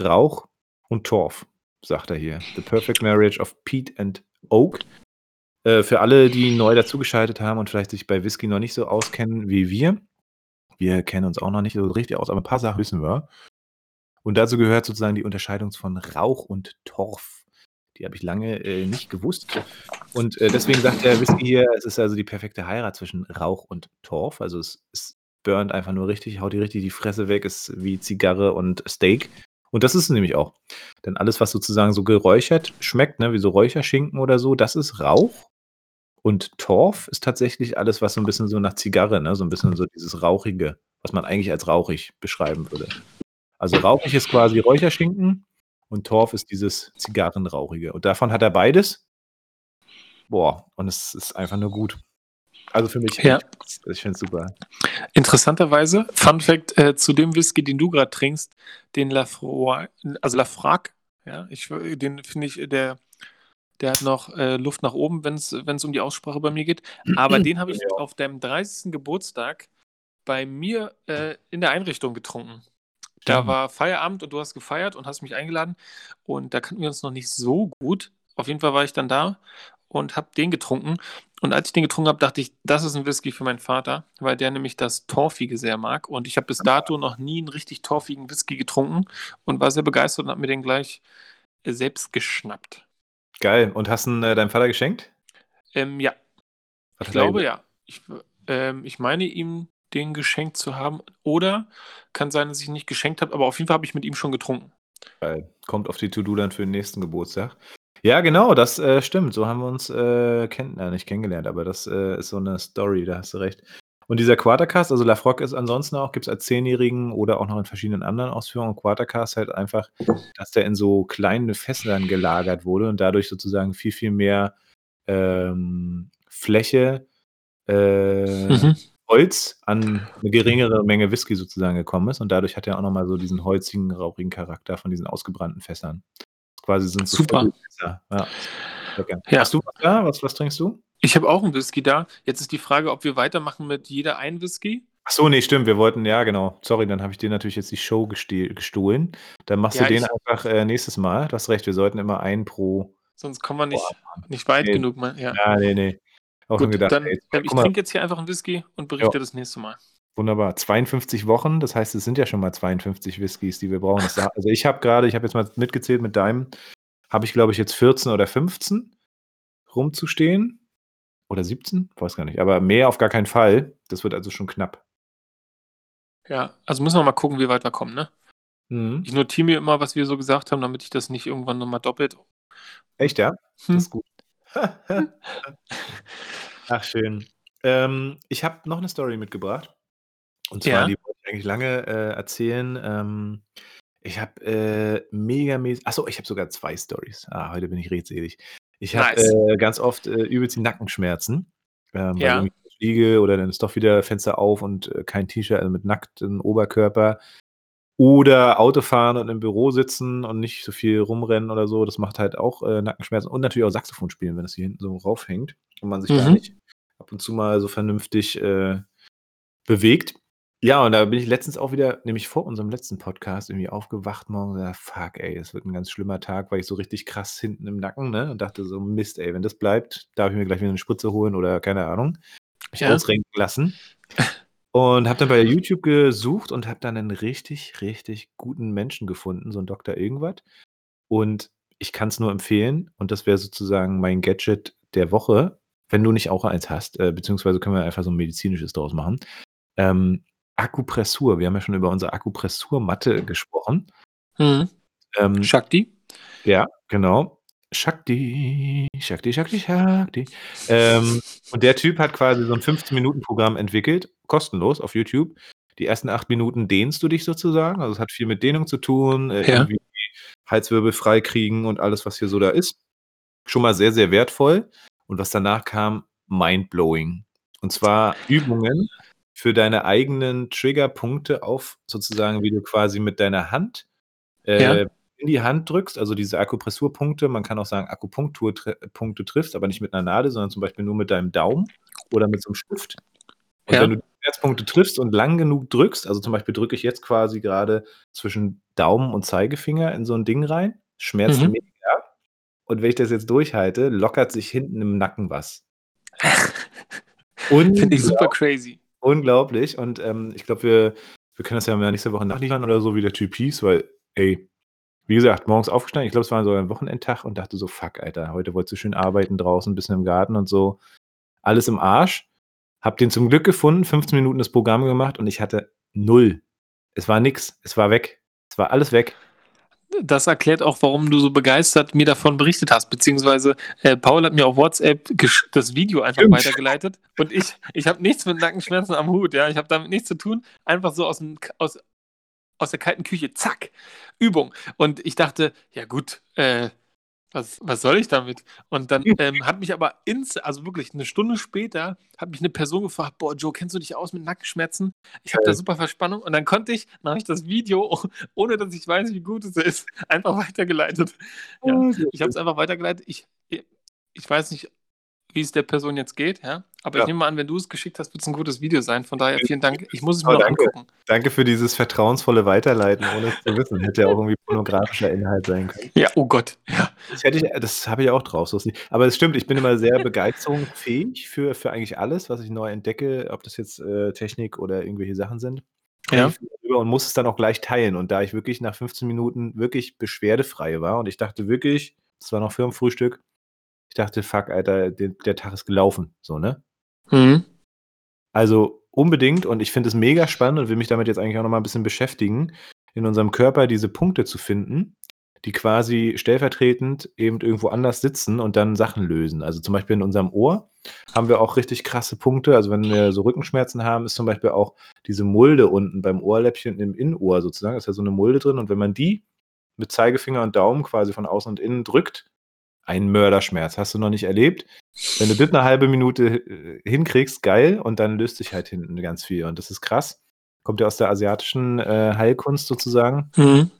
Rauch und Torf, sagt er hier. The perfect marriage of peat and oak. Äh, für alle, die neu dazugeschaltet haben und vielleicht sich bei Whisky noch nicht so auskennen wie wir. Wir kennen uns auch noch nicht so richtig aus, aber ein paar Sachen wissen wir. Und dazu gehört sozusagen die Unterscheidung von Rauch und Torf. Die habe ich lange äh, nicht gewusst. Und äh, deswegen sagt der Whisky hier, es ist also die perfekte Heirat zwischen Rauch und Torf. Also es, es burnt einfach nur richtig, haut dir richtig die Fresse weg, ist wie Zigarre und Steak. Und das ist es nämlich auch. Denn alles, was sozusagen so geräuchert schmeckt, ne, wie so Räucherschinken oder so, das ist Rauch. Und Torf ist tatsächlich alles, was so ein bisschen so nach Zigarre, ne, so ein bisschen so dieses Rauchige, was man eigentlich als rauchig beschreiben würde. Also rauchig ist quasi Räucherschinken und Torf ist dieses Zigarrenrauchige. Und davon hat er beides. Boah, und es ist einfach nur gut. Also für mich, Ja. echt, ich finde es super. Interessanterweise, Fun Fact äh, zu dem Whisky, den du gerade trinkst, den Lafroy, also Lafrac, ja, ich, den finde ich, der, der hat noch äh, Luft nach oben, wenn es um die Aussprache bei mir geht. Aber den habe ich Ja. auf deinem 30. Geburtstag bei mir äh, in der Einrichtung getrunken. Da war Feierabend und du hast gefeiert und hast mich eingeladen und da kannten wir uns noch nicht so gut. Auf jeden Fall war ich dann da und habe den getrunken. Und als ich den getrunken habe, dachte ich, das ist ein Whisky für meinen Vater, weil der nämlich das Torfige sehr mag. Und ich habe bis dato noch nie einen richtig torfigen Whisky getrunken und war sehr begeistert und habe mir den gleich äh, selbst geschnappt. Geil. Und hast ihn äh, deinem Vater geschenkt? Ähm, ja, Was ich glaube ja. Ich, ähm, ich meine ihm den geschenkt zu haben. Oder kann sein, dass ich ihn nicht geschenkt habe, aber auf jeden Fall habe ich mit ihm schon getrunken. Geil. Kommt auf die To-Do dann für den nächsten Geburtstag. Ja, genau, das äh, stimmt. So haben wir uns äh, kenn äh, nicht kennengelernt, aber das äh, ist so eine Story, da hast du recht. Und dieser Quartercast, also Lafrock ist ansonsten auch, gibt es als Zehnjährigen oder auch noch in verschiedenen anderen Ausführungen. Quartercast halt einfach, dass der in so kleinen Fässern gelagert wurde und dadurch sozusagen viel, viel mehr ähm, Fläche, äh, Mhm. Holz an eine geringere Menge Whisky sozusagen gekommen ist. Und dadurch hat er auch nochmal so diesen holzigen, rauchigen Charakter von diesen ausgebrannten Fässern. Quasi sind so Super. Ja. Lecker. Ja. Hast du was da? Was, was trinkst du? Ich habe auch einen Whisky da. Jetzt ist die Frage, ob wir weitermachen mit jeder ein Whisky. Ach so, nee, stimmt. Wir wollten, ja, genau. Sorry, dann habe ich dir natürlich jetzt die Show gestohlen. Dann machst Ja, du den einfach äh, nächstes Mal. Du hast recht, wir sollten immer einen pro. Sonst kommen wir nicht, Boah, nicht weit Nee. genug. Man. Ja. Ja, nee, nee. Auch Gut, gedacht, dann ey, ich mal, trinke jetzt hier einfach einen Whisky und berichte das nächste Mal. wunderbar. 52 Wochen, das heißt, es sind ja schon mal 52 Whiskys, die wir brauchen. Also ich habe gerade, ich habe jetzt mal mitgezählt mit deinem, habe ich glaube ich jetzt 14 oder 15 rumzustehen. Oder 17? Weiß gar nicht. Aber mehr auf gar keinen Fall. Das wird also schon knapp. Ja, also müssen wir mal gucken, wie weit wir kommen, ne? Mhm. Ich notiere mir immer, was wir so gesagt haben, damit ich das nicht irgendwann nochmal doppelt. Echt, ja? Hm. Das ist gut. Ach, schön. Ähm, ich habe noch eine Story mitgebracht. Und zwar, Ja. die wollte ich eigentlich lange äh, erzählen. Ähm, Ich habe, äh, megamäßig achso, ich habe sogar 2 Storys. Ah, heute bin ich redselig. Ich habe, Nice. äh, ganz oft, äh, übelst die Nackenschmerzen, ähm, weil Ja. ich fliege oder dann ist doch wieder Fenster auf und, äh, kein T-Shirt, also mit nacktem Oberkörper. Oder Autofahren und im Büro sitzen und nicht so viel rumrennen oder so. Das macht halt auch, äh, Nackenschmerzen und natürlich auch Saxophon spielen, wenn das hier hinten so raufhängt und man sich da Mhm. nicht ab und zu mal so vernünftig, äh, bewegt. Ja, und da bin ich letztens auch wieder nämlich vor unserem letzten Podcast irgendwie aufgewacht morgens und gesagt: „Fuck, ey, es wird 'n ganz schlimmer Tag“, weil ich so richtig krass hinten im Nacken, ne, und dachte so: „Mist, ey, wenn das bleibt, darf ich mir gleich wieder 'ne Spritze holen oder keine Ahnung.“ Mich Ja. ausrenken lassen. Und habe dann bei YouTube gesucht und habe dann 'nen richtig, richtig guten Menschen gefunden, so 'n Doktor Irgendwas. Und ich kann's nur empfehlen und das wäre sozusagen mein Gadget der Woche, wenn du nicht auch eins hast, äh, beziehungsweise können wir einfach so 'n medizinisches draus machen. Ähm, Akupressur. Wir haben ja schon über unsere Akupressurmatte gesprochen. Mhm. Ähm Shakti? Ja, genau. Shakti, Shakti, Shakti, Shakti. Ähm, und der Typ hat quasi so 'n 15-Minuten-Programm entwickelt, kostenlos auf YouTube. Die ersten 8 Minuten dehnst du dich sozusagen. Also, es hat viel mit Dehnung zu tun, äh, Ja. irgendwie Halswirbel freikriegen und alles, was hier so da ist. Schon mal sehr, sehr wertvoll. Und was danach kam, mindblowing. Und zwar Übungen für deine eigenen Triggerpunkte auf sozusagen, wie du quasi mit deiner Hand, äh, Ja. in die Hand drückst, also diese Akupressurpunkte. Man kann auch sagen, Akupunktur tri Punkte triffst, aber nicht mit 'ner Nadel, sondern zum Beispiel nur mit deinem Daumen oder mit so 'nem Stift. Und Ja. wenn du die Schmerzpunkte triffst und lang genug drückst also, zum Beispiel drücke ich jetzt quasi grade zwischen Daumen und Zeigefinger in so 'n Ding rein, schmerzt Mhm. mega. Und wenn ich das jetzt durchhalte, lockert sich hinten im Nacken was. Finde ich super crazy. Unglaublich. Und, ähm, ich glaube, wir wir können das ja nächste Woche nachliefern oder so, wie der Typ hieß, weil, ey, wie gesagt, morgens aufgestanden, ich glaube, es war sogar 'n Wochenendtag und dachte so: „Fuck, Alter, heute wolltest du schön arbeiten draußen, bisschen im Garten und so.“ Alles im Arsch. Habe den zum Glück gefunden, 15 Minuten das Programm gemacht und ich hatte 0. Es war nix. Es war weg. Es war alles weg. Das erklärt auch, warum du so begeistert mir davon berichtet hast, beziehungsweise, äh, Paul hat mir auf WhatsApp das Video einfach Stimmt. weitergeleitet und ich ich habe nichts mit Nackenschmerzen am Hut, ja? Ich habe damit nichts zu tun. Einfach so aus'm K aus aus der kalten Küche, zack, Übung. Und ich dachte: „Ja gut, äh, was was soll ich damit?“ Und dann, ähm, hat mich aber ins also, wirklich 'ne Stunde später hat mich 'ne Person gefragt: „Boah, Joe, kennst du dich aus mit Nackenschmerzen? Ich habe da super Verspannung.“ Und dann konnte ich dann habe ich das Video, ohne dass ich weiß, wie gut es ist, einfach weitergeleitet. Ja, ich habe es einfach weitergeleitet. Ich ich weiß nicht, wie es der Person jetzt geht, ja? Aber ich Ja. nehme mal an, wenn du es geschickt hast, wird's 'n gutes Video sein. Von daher vielen Dank. Ich muss es Oh, mir noch danke. angucken. Danke für dieses vertrauensvolle Weiterleiten, ohne es zu wissen. Hätte ja auch irgendwie pornografischer Inhalt sein können. Ja, oh Gott, ja. Das hätte ich das habe ich auch drauf, so. Aber es stimmt, ich bin immer sehr begeisterungsfähig für für eigentlich alles, was ich neu entdecke, ob das jetzt, äh, Technik oder irgendwelche Sachen sind. Ja. Und muss es dann auch gleich teilen. Und da ich wirklich nach 15 Minuten wirklich beschwerdefrei war und ich dachte wirklich es war noch vorm Frühstück, ich dachte: „Fuck, Alter, de der Tag ist gelaufen“, so, ne? Mhm. Also, unbedingt und ich finde es mega spannend und will mich damit jetzt eigentlich auch noch mal 'n bisschen beschäftigen, in unserem Körper diese Punkte zu finden, die quasi stellvertretend eben irgendwo anders sitzen und dann Sachen lösen. Also, zum Beispiel in unserem Ohr haben wir auch richtig krasse Punkte. Also, wenn wir so Rückenschmerzen haben, ist zum Beispiel auch diese Mulde unten beim Ohrläppchen im Innenohr sozusagen, ist ja so 'ne Mulde drin und wenn man die mit Zeigefinger und Daumen quasi von außen und innen drückt, ein Mörderschmerz. Hast du noch nicht erlebt? Wenn du das 'ne halbe Minute, äh, hinkriegst, geil, und dann löst sich halt hinten ganz viel und das ist krass. Kommt ja aus der asiatischen, äh, Heilkunst sozusagen. Mhm.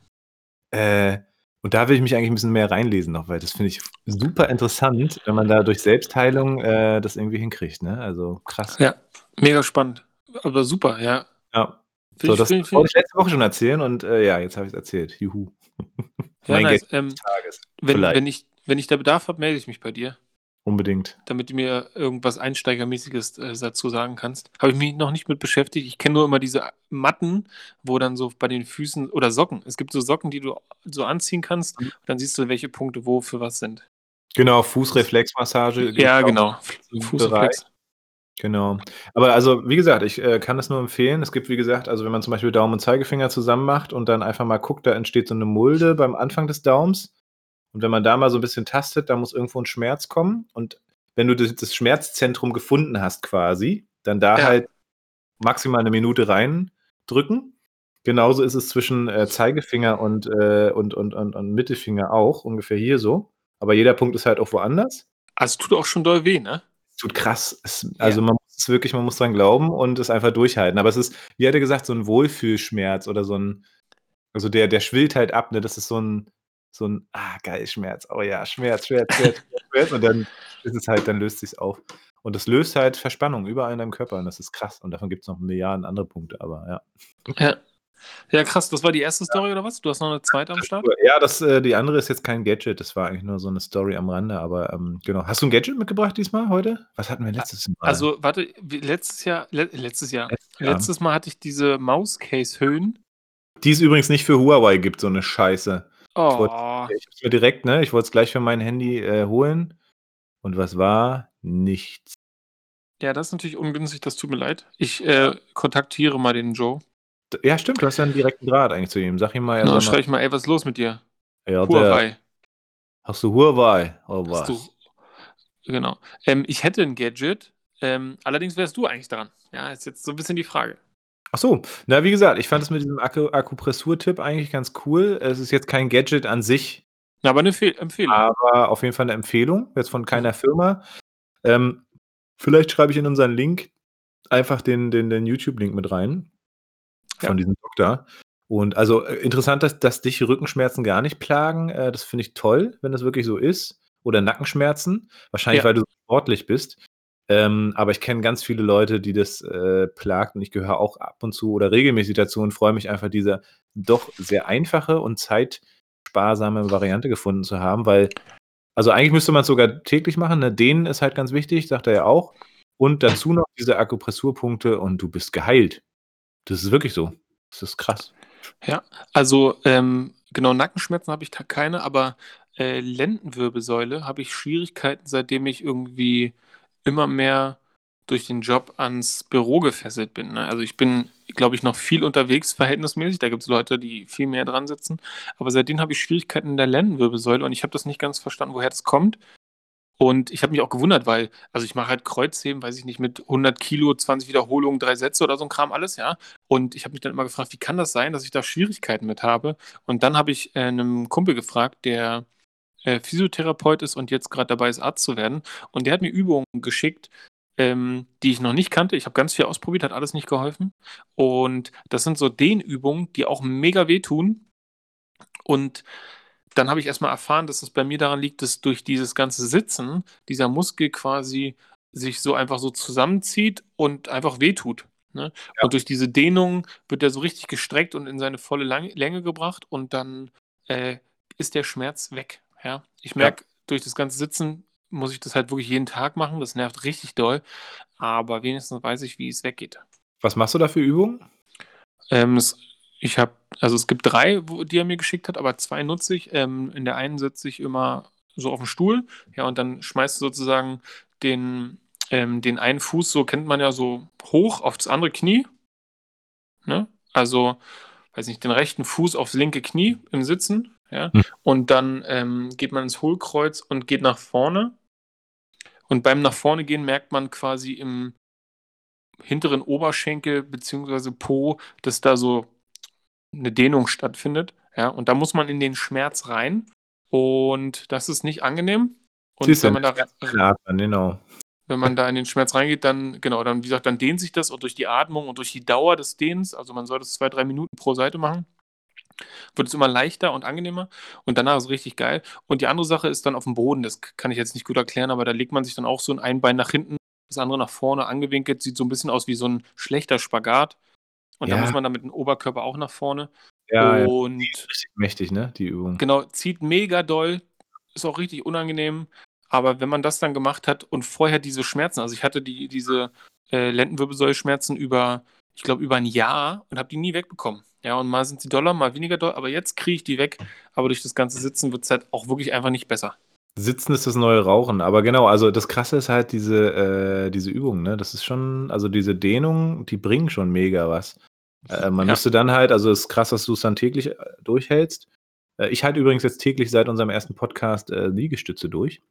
Äh, und da will ich mich eigentlich 'n bisschen mehr reinlesen noch, weil das finde ich super interessant, wenn man da durch Selbstheilung, äh, das irgendwie hinkriegt, ne? Also, krass. Ja, mega spannend. Aber super, ja. Ja. Finde So, ich das finde ich wollte ich letzte Woche schon erzählen und, äh, ja, jetzt habe ich's erzählt. Juhu. Ja, Mein nice. Ähm, wenn wenn ich wenn ich da Bedarf habe, melde ich mich bei dir. Unbedingt. Damit du mir irgendwas Einsteigermäßiges, äh, dazu sagen kannst. Habe ich mich noch nicht mit beschäftigt. Ich kenne nur immer diese Matten, wo dann so bei den Füßen oder Socken. Es gibt so Socken, die du so anziehen kannst Mhm. und dann siehst du, welche Punkte wo für was sind. Genau, Fußreflexmassage Ja, genau. Fußreflex. Genau. Aber also, wie gesagt, ich, äh, kann das nur empfehlen. Es gibt, wie gesagt also, wenn man zum Beispiel Daumen und Zeigefinger zusammen macht und dann einfach mal guckt, da entsteht so 'ne Mulde beim Anfang des Daumens. Und wenn man da mal so 'n bisschen tastet, da muss irgendwo 'n Schmerz kommen. Und wenn du das Schmerzzentrum gefunden hast quasi, dann da Ja. halt maximal 'ne Minute reindrücken Genauso ist es zwischen, äh, Zeigefinger und, äh und und und und Mittelfinger auch, ungefähr hier so. Aber jeder Punkt ist halt auch woanders. Es tut auch schon doll weh, ne? Tut krass. Es Ja. also, man muss es wirklich man muss dran glauben und es einfach durchhalten. Aber es ist, wie hat er gesagt, so 'n Wohlfühlschmerz oder so 'n also, der der schwillt halt ab, ne? Das ist so 'n so 'n: „Ah, geil, Schmerz. Oh ja, Schmerz, Schmerz, Schmerz, Schmerz, Schmerz.“ Und dann ist es halt dann löst sich's auf. Und das löst halt Verspannung überall in deinem Körper und das ist krass. Und davon gibt's noch Milliarden andere Punkte, aber ja. Ja. Ja, krass, das war die 1. Ja. Story oder was? Du hast noch 'ne 2. am Start? Ja, das äh, die andere ist jetzt kein Gadget, das war eigentlich nur so 'ne Story am Rande, aber, ähm, genau. Hast du 'n Gadget mitgebracht diesmal heute? Was hatten wir letztes Mal? also, warte, letztes Jahr le letztes Jahr Letztes Jahr. letztes Mal hatte ich diese Mauscase-Hüllen. Die es übrigens nicht für Huawei gibt, so 'ne Scheiße. Ich wollte Oh. ich mir direkt ne, ich wollte es gleich für mein Handy, äh, holen. Und was war? Nichts. Ja, das ist natürlich ungünstig, das tut mir leid. Ich, äh, kontaktiere mal den Joe. Ja, stimmt, du hast ja 'n direkten Draht eigentlich zu ihm. Sag ihm mal, soll schreibe mal ich mal: „Ey, was ist los mit dir? Ja, der Huawei.“ Hast du Huawei oder Hast du was? genau. Ähm, ich hätte 'n Gadget, ähm, allerdings wärst du eigentlich dran. Ja, ist jetzt so 'n bisschen die Frage. Ach so. Na, wie gesagt, ich fand das mit diesem Akku Akupressur-Tipp eigentlich ganz cool. Es ist jetzt kein Gadget an sich. Ja, aber 'ne Fe Empfehlung. Aber auf jeden Fall 'ne Empfehlung, jetzt von keiner. Firma. Ähm, vielleicht schreibe ich in unseren Link einfach den den den YouTube-Link mit rein Ja. von diesem Doktor. Und also, äh, interessant, dass dass dich Rückenschmerzen gar nicht plagen. Äh, das finde ich toll, wenn das wirklich so ist. Oder Nackenschmerzen. Wahrscheinlich, Ja. weil du so sportlich bist. Ähm, aber ich kenne ganz viele Leute, die das, äh, plagt und ich gehöre auch ab und zu oder regelmäßig dazu und freue mich einfach, diese doch sehr einfache und zeitsparsame Variante gefunden zu haben, weil also, eigentlich müsste man's sogar täglich machen, ne? Dehnen ist halt ganz wichtig, sagt er ja auch. Und dazu noch diese Akupressurpunkte und du bist geheilt. Das ist wirklich so. Das ist krass. Ja, also, ähm, genau, Nackenschmerzen habe ich keine, aber, äh, Lendenwirbelsäule habe ich Schwierigkeiten, seitdem ich irgendwie immer mehr durch den Job ans Büro gefesselt bin, ne? Also, ich bin, glaube ich, noch viel unterwegs verhältnismäßig. Da gibt's Leute, die viel mehr dran sitzen. Aber seitdem habe ich Schwierigkeiten in der Lendenwirbelsäule und ich habe das nicht ganz verstanden, woher das kommt. Und ich habe mich auch gewundert, weil also, ich mache halt Kreuzheben, weiß ich nicht, mit 100 Kilo, 20 Wiederholungen, 3 Sätze oder so 'n Kram alles, ja? Und ich habe mich dann immer gefragt: „Wie kann das sein, dass ich da Schwierigkeiten mit habe?“ Und dann habe ich, äh, 'nem Kumpel gefragt, der, äh, Physiotherapeut ist und jetzt grad dabei ist, Arzt zu werden. Und der hat mir Übungen geschickt, ähm, die ich noch nicht kannte. Ich habe ganz viel ausprobiert, hat alles nicht geholfen. Und das sind so Dehnübungen, die auch mega wehtun. Und dann habe ich erst mal erfahren, dass es bei mir daran liegt, dass durch dieses ganze Sitzen dieser Muskel quasi sich so einfach so zusammenzieht und einfach wehtut, ne? Ja. Und durch diese Dehnung wird der so richtig gestreckt und in seine volle Lang Länge gebracht und dann, äh, ist der Schmerz weg, ja? Ich Ja. merke, durch das ganze Sitzen muss ich das halt wirklich jeden Tag machen. Das nervt richtig doll, aber wenigstens weiß ich, wie es weggeht. Was machst du da für Übungen? Ähm, es ich habe also, es gibt 3, wo die er mir geschickt hat, aber 2 nutze ich. Ähm, in der einen sitze ich immer so auf'm Stuhl, ja, und dann schmeißt du sozusagen den ähm, den einen Fuß, so kennt man ja, so hoch aufs andere Knie, ne? Also, weiß nicht, den rechten Fuß aufs linke Knie im Sitzen, ja? Mhm. Und dann, ähm, geht man ins Hohlkreuz und geht nach vorne. Und beim nach vorne gehen merkt man quasi im hinteren Oberschenkel beziehungsweise Po, dass da so 'ne Dehnung stattfindet, ja? Und da muss man in den Schmerz rein und das ist nicht angenehm. Und Siehst wenn man da dann, genau. wenn man da in den Schmerz reingeht, dann genau, dann wie gesagt, dann dehnt sich das und durch die Atmung und durch die Dauer des Dehnens also, man soll das 2, 3 Minuten pro Seite machen wird es immer leichter und angenehmer und danach ist es richtig geil. Und die andere Sache ist dann auf'm Boden, das kann ich jetzt nicht gut erklären, aber da legt man sich dann auch so 'n ein Bein nach hinten, das andere nach vorne angewinkelt, sieht so 'n bisschen aus wie so 'n schlechter Spagat. Und da Ja. muss man dann mit dem Oberkörper auch nach vorne. Ja, ja. Und ist richtig mächtig, ne, die Übung. genau, zieht mega doll, ist auch richtig unangenehm. Aber wenn man das dann gemacht hat und vorher diese Schmerzen also, ich hatte die diese, äh, Lendenwirbelsäule-Schmerzen über ich glaube, über 'n Jahr und habe die nie wegbekommen. Ja, und mal sind sie doller, mal weniger doll, aber jetzt kriege ich die weg. Aber durch das ganze Sitzen wird's halt auch wirklich einfach nicht besser. Sitzen ist das neue Rauchen, aber genau, also, das Krasse ist halt diese äh, diese Übungen, ne? Das ist schon also, diese Dehnungen, die bringen schon mega was. Äh, man Ja. müsste dann halt also, ist krass, dass du's dann täglich, äh, durchhältst. Äh, ich halte übrigens jetzt täglich seit unserem ersten Podcast, äh, Liegestütze durch.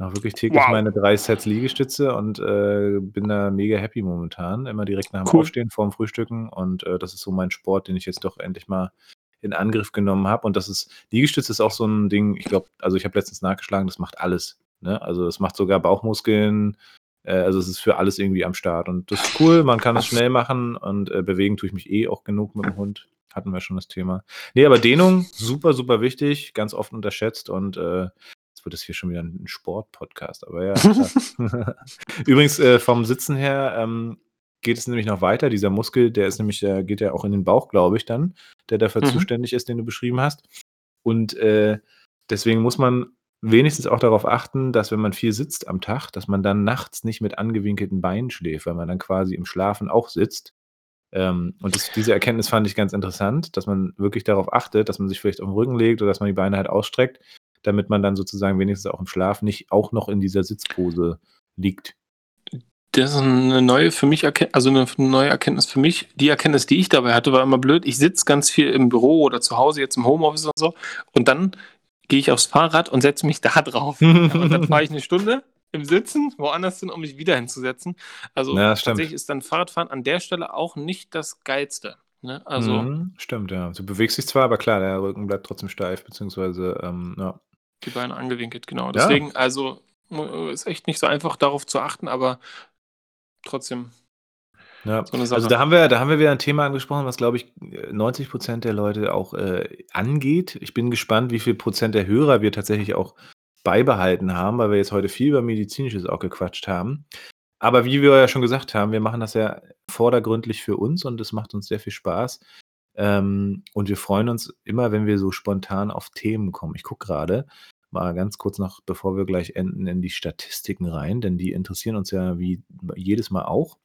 Mache wirklich täglich Wow. meine 3 Sets Liegestütze und, äh, bin da mega happy momentan. Immer direkt nach dem Cool. Aufstehen, vorm Frühstücken und, äh, das ist so mein Sport, den ich jetzt doch endlich mal in Angriff genommen habe. Und das ist Liegestütze ist auch so 'n Ding, ich glaube also, ich habe letztens nachgeschlagen, das macht alles, ne? Also, es macht sogar Bauchmuskeln, äh, also, es ist für alles irgendwie am Start. Und das ist cool, man kann es schnell machen und, äh, bewegen tue ich mich eh auch genug mit dem Hund. Hatten wir schon das Thema. Ne, aber Dehnung, super, super wichtig, ganz oft unterschätzt und, äh, jetzt wird das hier schon wieder 'n Sport-Podcast, aber ja. Übrigens, äh, vom Sitzen her, ähm, geht es nämlich noch weiter. Dieser Muskel, der ist nämlich der geht ja auch in den Bauch, glaube ich dann, der dafür Mhm. zuständig ist, den du beschrieben hast. Und, äh, deswegen muss man wenigstens auch darauf achten, dass wenn man viel sitzt am Tag, dass man dann nachts nicht mit angewinkelten Beinen schläft, weil man dann quasi im Schlafen auch sitzt. Ähm, und das diese Erkenntnis fand ich ganz interessant, dass man wirklich darauf achtet, dass man sich vielleicht auf 'n Rücken legt oder dass man die Beine halt ausstreckt, damit man dann sozusagen wenigstens auch im Schlaf nicht auch noch in dieser Sitzpose liegt. Das ist 'ne neue für mich also, 'ne neue Erkenntnis für mich. Die Erkenntnis, die ich dabei hatte, war immer blöd. Ich sitze ganz viel im Büro oder zu Hause, jetzt im Homeoffice und so, und dann gehe ich aufs Fahrrad und setze mich da drauf. Ja, und dann fahre ich 'ne Stunde im Sitzen woanders hin, um mich wieder hinzusetzen. Also, Ja, tatsächlich ist dann Fahrradfahren an der Stelle auch nicht das Geilste, ne? Also Mhm, stimmt, ja. Du bewegst dich zwar, aber klar, der Rücken bleibt trotzdem steif, beziehungsweise, ähm, ja. Die Beine angewinkelt, genau. Ja. Deswegen, also, mu ist echt nicht so einfach, darauf zu achten, aber trotzdem Ja, so also, da haben wir da haben wir wieder 'n Thema angesprochen, was, glaube ich, äh, 90% der Leute auch, äh, angeht. Ich bin gespannt, wie viel Prozent der Hörer wir tatsächlich auch beibehalten haben, weil wir jetzt heute viel über Medizinisches auch gequatscht haben. Aber wie wir ja schon gesagt haben, wir machen das ja vordergründlich für uns und es macht uns sehr viel Spaß. Ähm, und wir freuen uns immer, wenn wir so spontan auf Themen kommen. Ich gucke grade mal ganz kurz noch, bevor wir gleich enden, in die Statistiken rein, denn die interessieren uns ja wie jedes Mal auch.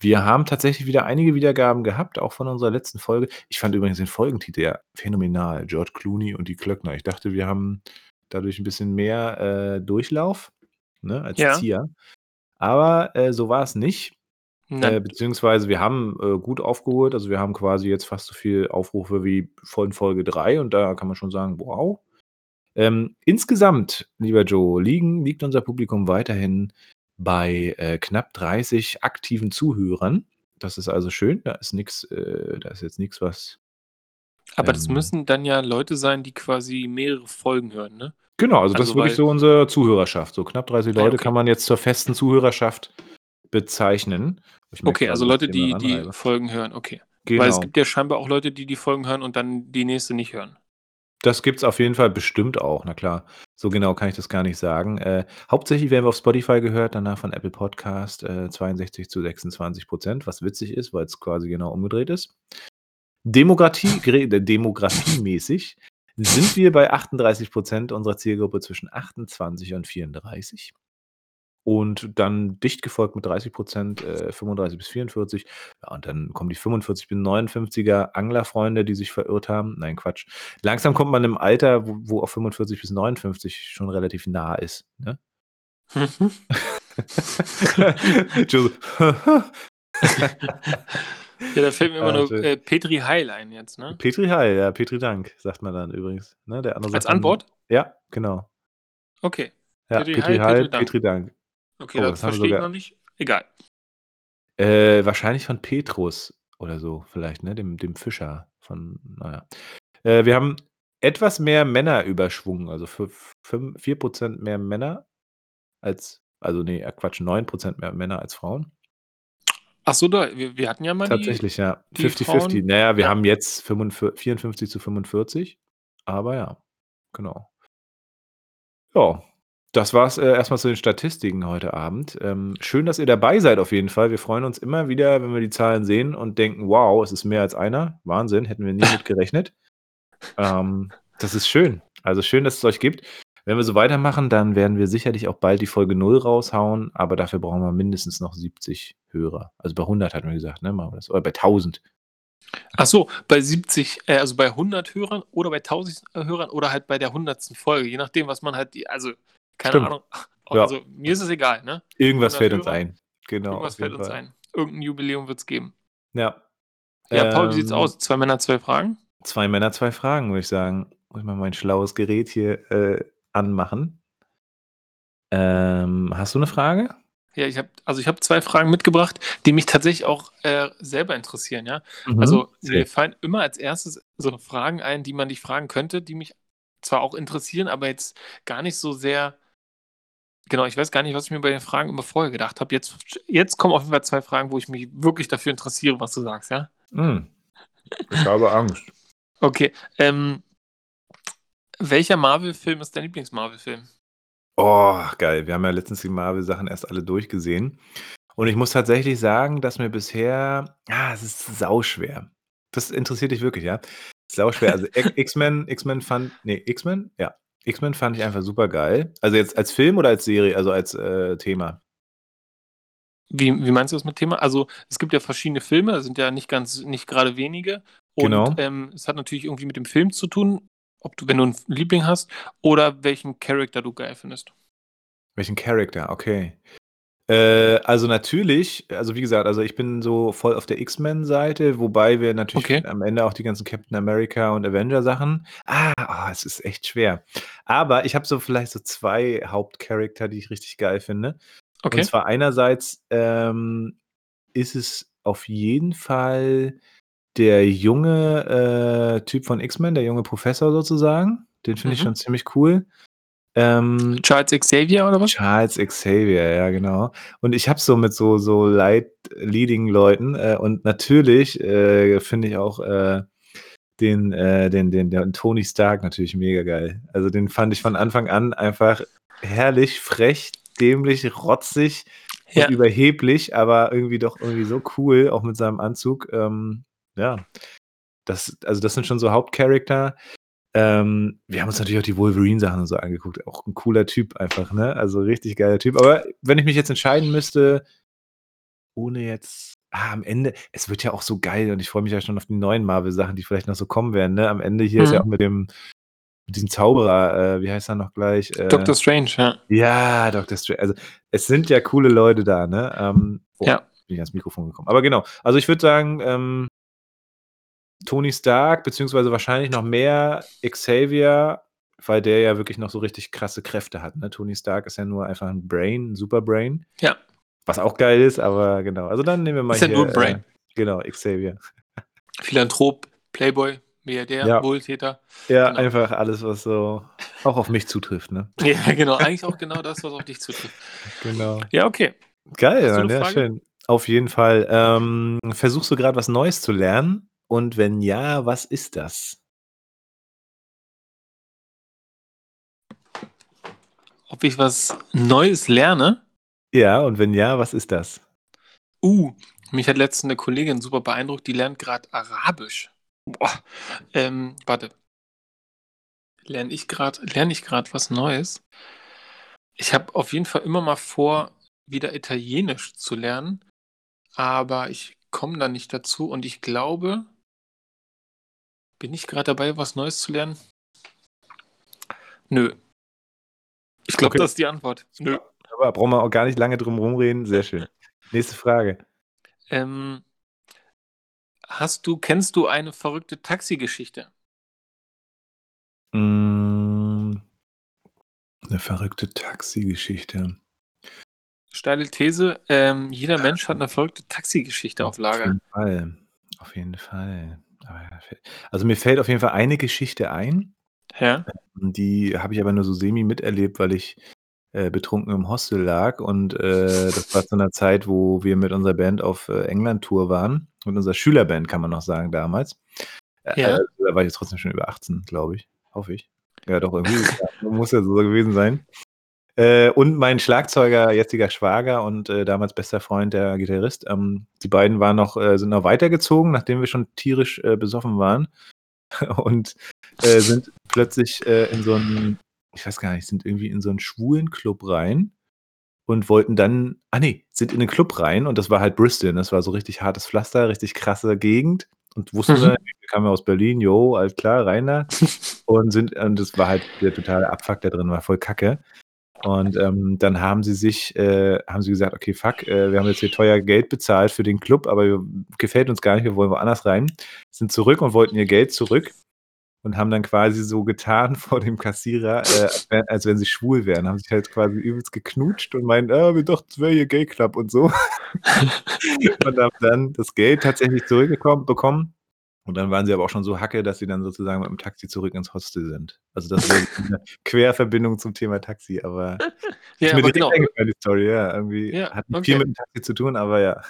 Wir haben tatsächlich wieder einige Wiedergaben gehabt, auch von unserer letzten Folge. Ich fand übrigens den Folgentitel ja phänomenal, George Clooney und die Klöckner. Ich dachte, wir haben dadurch 'n bisschen mehr, äh, Durchlauf, ne, als Ja. Zier. Aber, äh, so war es nicht. Äh, Nein. beziehungsweise wir haben, äh, gut aufgeholt. Also, wir haben quasi jetzt fast so viel Aufrufe wie von Folge 3 und da kann man schon sagen: „Wow.“ Ähm, insgesamt, lieber Joe, liegen liegt unser Publikum weiterhin bei, äh, knapp 30 aktiven Zuhörern. Das ist also schön. Da ist nix äh, da ist jetzt nix, was Aber das ähm müssen dann ja Leute sein, die quasi mehrere Folgen hören, ne? Genau, also, das Also, ist wirklich weil so unsere Zuhörerschaft. So knapp 30 Ah ja, Leute okay. kann man jetzt zur festen Zuhörerschaft bezeichnen. Okay, also Leute, die die. Folgen hören, okay. Weil es Genau. gibt ja scheinbar auch Leute, die die Folgen hören und dann die nächste nicht hören. Das gibt's auf jeden Fall bestimmt auch, na klar. So genau kann ich das gar nicht sagen. Äh, hauptsächlich werden wir auf Spotify gehört, danach von Apple Podcast, äh, 62 zu 26% was witzig ist, weil's quasi genau umgedreht ist. Demokratie gre demografiemäßig sind wir bei 38% unserer Zielgruppe zwischen 28 und 34. Und dann dicht gefolgt mit 30% äh, 35 bis 44. Ja, und dann kommen die 45 bis 59er Anglerfreunde, die sich verirrt haben. Nein, Quatsch. Langsam kommt man im Alter, wo wo auch 45 bis 59 schon relativ nah ist, ne? Ja, da fällt mir immer Ah, nur, äh, Petri Heil ein jetzt, ne? Petri Heil, ja, Petri Dank, sagt man dann übrigens, ne? Der andere Als dann Antwort? ja, genau. Okay. Ja, Petri Petri Heil, Heil, Petri Dank. Petri Dank. Okay, Oh, das verstehe ich sogar noch nicht. Egal. Äh, wahrscheinlich von Petrus oder so vielleicht, ne, dem dem Fischer von na ja. Äh, wir haben etwas mehr Männerüberschwung, also für fünf 4 mehr Männer als also, ne, äh, Quatsch, 9% mehr Männer als Frauen. Ach so, da wir wir hatten ja mal die Tatsächlich, ja. die 50-50. Frauen Na ja, wir ja. haben jetzt fünfundvür 54 zu 45, aber ja, genau. Ja, das war's, äh, erst mal zu den Statistiken heute Abend. Ähm, schön, dass ihr dabei seid auf jeden Fall. Wir freuen uns immer wieder, wenn wir die Zahlen sehen und denken: „Wow, es ist mehr als einer. Wahnsinn, hätten wir nie mit gerechnet.“ Ähm, das ist schön. Also, schön, dass es euch gibt. Wenn wir so weitermachen, dann werden wir sicherlich auch bald die Folge 0 raushauen, aber dafür brauchen wir mindestens noch 70 Hörer. Also, bei 100 hatten wir gesagt, ne, machen wir das oder bei 1000. Ach so, bei 70 äh, also, bei 100 Hörern oder bei 1000 Hörern oder halt bei der 100. Folge, je nachdem, was man halt die also, keine Stimmt. Ahnung. Ja. Also, mir ist es egal, ne? Irgendwas 100 fällt uns ein. Genau, Irgendwas fällt uns ein. Irgend 'n Jubiläum wird's geben. Ja. Ja, Paul, wie sieht's Ähm aus? 2 Männer, 2 Fragen? 2 Männer, 2 Fragen, würde ich sagen. Muss ich mal mein schlaues Gerät hier, äh, anmachen. Ähm, hast du 'ne Frage? Ja, ich habe also, ich habe 2 Fragen mitgebracht, die mich tatsächlich auch, äh, selber interessieren, ja? Mhm. Also, mir fallen immer als 1. so Fragen ein, die man dich fragen könnte, die mich zwar auch interessieren, aber jetzt gar nicht so sehr genau, ich weiß gar nicht, was ich mir bei den Fragen immer vorher gedacht habe. Jetzt jetzt kommen auf jeden Fall 2 Fragen, wo ich mich wirklich dafür interessiere, was du sagst, ja? Hm. Ich habe Angst. Okay, ähm welcher Marvel-Film ist dein Lieblings-Marvel-Film? Oh, geil. Wir haben ja letztens die Marvel-Sachen erst alle durchgesehen. Und ich muss tatsächlich sagen, dass mir bisher ah, es ist sauschwer. Das interessiert dich wirklich, ja? Sauschwer. Also, X X-Men X-Men fand ne, X-Men? Ja. X-Men fand ich einfach supergeil. Also, jetzt als Film oder als Serie, also, als, äh, Thema? Wie wie meinst du das mit Thema? Also, es gibt ja verschiedene Filme, das sind ja nicht ganz nicht grade wenige. Und, Genau. ähm, es hat natürlich irgendwie mit dem Film zu tun, ob du wenn du 'n F Liebling hast oder welchen Character du geil findest. Welchen Character, okay. Äh, also, natürlich also, wie gesagt, also, ich bin so voll auf der X-Men-Seite, wobei wir natürlich Okay. am Ende auch die ganzen Captain America und Avenger-Sachen ah, oh, es ist echt schwer. Aber ich habe so vielleicht so 2 Hauptcharacter, die ich richtig geil finde. Und Okay. zwar einerseits, ähm, ist es auf jeden Fall der junge, äh, Typ von X-Men, der junge Professor sozusagen. Den finde ich Mhm. schon ziemlich cool. Ähm Charles Xavier oder was? Charles Xavier, ja, genau. Und ich habe so mit so so Light-Leading-Leuten, äh, und natürlich, äh, finde ich auch, äh, den äh, den den den Tony Stark natürlich mega geil. Also, den fand ich von Anfang an einfach herrlich, frech, dämlich, rotzig und Ja. überheblich, aber irgendwie doch irgendwie so cool, auch mit seinem Anzug. Ähm, ja, das also, das sind schon so Hauptcharacter. Ähm, wir haben uns natürlich auch die Wolverine-Sachen und so angeguckt. Auch 'n cooler Typ einfach, ne? Also, richtig geiler Typ. Aber wenn ich mich jetzt entscheiden müsste ohne jetzt ah, am Ende es wird ja auch so geil und ich freue mich ja schon auf die neuen Marvel-Sachen, die vielleicht noch so kommen werden, ne? Am Ende hier ist ja auch Mhm. mit dem mit diesem Zauberer, äh, wie heißt er noch gleich? Äh Doctor Strange, ja. ja, Doctor Str also, es sind ja coole Leute da, ne? Ähm, boah, Ja. bin ich ans Mikrofon gekommen. Aber genau, also, ich würde sagen, ähm Tony Stark, beziehungsweise wahrscheinlich noch mehr Xavier, weil der ja wirklich noch so richtig krasse Kräfte hat, ne? Tony Stark ist ja nur einfach 'n Brain 'n Superbrain. Ja. Was auch geil ist, aber genau. Also, dann nehmen wir mal Ist ja nur 'n äh Brain. genau, Xavier. Philanthrop, Playboy, Milliardär, Ja. Wohltäter. Ja, Genau. einfach alles, was so auch auf mich zutrifft, ne? Ja, genau. Eigentlich auch genau das, was auf dich zutrifft. Genau. Ja, okay. Geil, ja, schön. Auf jeden Fall. Ähm, versuchst du grad was Neues zu lernen? Und wenn ja, was ist das? Ob ich was Neues lerne? Ja, und wenn ja, was ist das? Uh, mich hat letztens 'ne Kollegin super beeindruckt, die lernt grad Arabisch. Boah, ähm, warte. Lerne ich grad lerne ich was Neues? Ich habe auf jeden Fall immer mal vor, wieder Italienisch zu lernen, aber ich komme da nicht dazu und ich glaube bin ich grad dabei, was Neues zu lernen? Nö. Ich glaube, Okay. das ist die Antwort. Nö. Aber brauchen wir auch gar nicht lange drum rumreden. Sehr schön. Nächste Frage. Ähm, hast du kennst du eine verrückte Taxigeschichte? Hm 'ne verrückte Taxigeschichte. Steile These, ähm, jeder Mensch hat 'ne verrückte Taxigeschichte auf Auf Lager. jeden Fall. Auf jeden Fall. Fällt also, mir fällt auf jeden Fall eine Geschichte ein. Ja. Ähm, die habe ich aber nur so semi miterlebt, weil ich, äh, betrunken im Hostel lag und, äh, das war zu 'ner Zeit, wo wir mit unserer Band auf, äh, England-Tour waren. Mit unserer Schülerband, kann man noch sagen damals. Äh, Ja. da war ich jetzt trotzdem schon über 18, glaube ich. Hoffe ich. Ja, doch irgendwie, ja, muss ja so gewesen sein. Äh, und mein Schlagzeuger, jetziger Schwager und, äh, damals bester Freund, der Gitarrist, ähm, die beiden waren noch äh, sind noch weitergezogen, nachdem wir schon tierisch, äh, besoffen waren und, äh, sind plötzlich, äh, in so 'n ich weiß gar nicht, sind irgendwie in so 'n Schwulenclub rein und wollten dann ah, ne, sind in den Club rein und das war halt Bristol? Das war so richtig hartes Pflaster, richtig krasse Gegend und wussten Mhm. wir wir kamen ja aus Berlin, jo, alles klar, rein da und sind und das war halt der totale Abfuck da drin, war voll Kacke. Und, ähm, dann haben sie sich äh, haben sie gesagt: „Okay, fuck, äh, wir haben jetzt hier teuer Geld bezahlt für den Club, aber gefällt uns gar nicht, wir wollen woanders rein.“ Sind zurück und wollten ihr Geld zurück und haben dann quasi so getan vor dem Kassierer, äh, als wenn sie schwul wären. Haben sich halt quasi übelst geknutscht und meinen, ah, wir dachten, es wäre hier Gay Club und so. und haben dann das Geld tatsächlich zurückbekommen. Und dann waren sie aber auch schon so hacke, dass sie dann sozusagen mit dem Taxi zurück ins Hostel sind. Also das wäre eine Querverbindung zum Thema Taxi, aber Ja, ist mir aber genau. eingefallen, die Story, ja. Irgendwie Ja, hat nicht viel okay. mit dem Taxi zu tun, aber ja.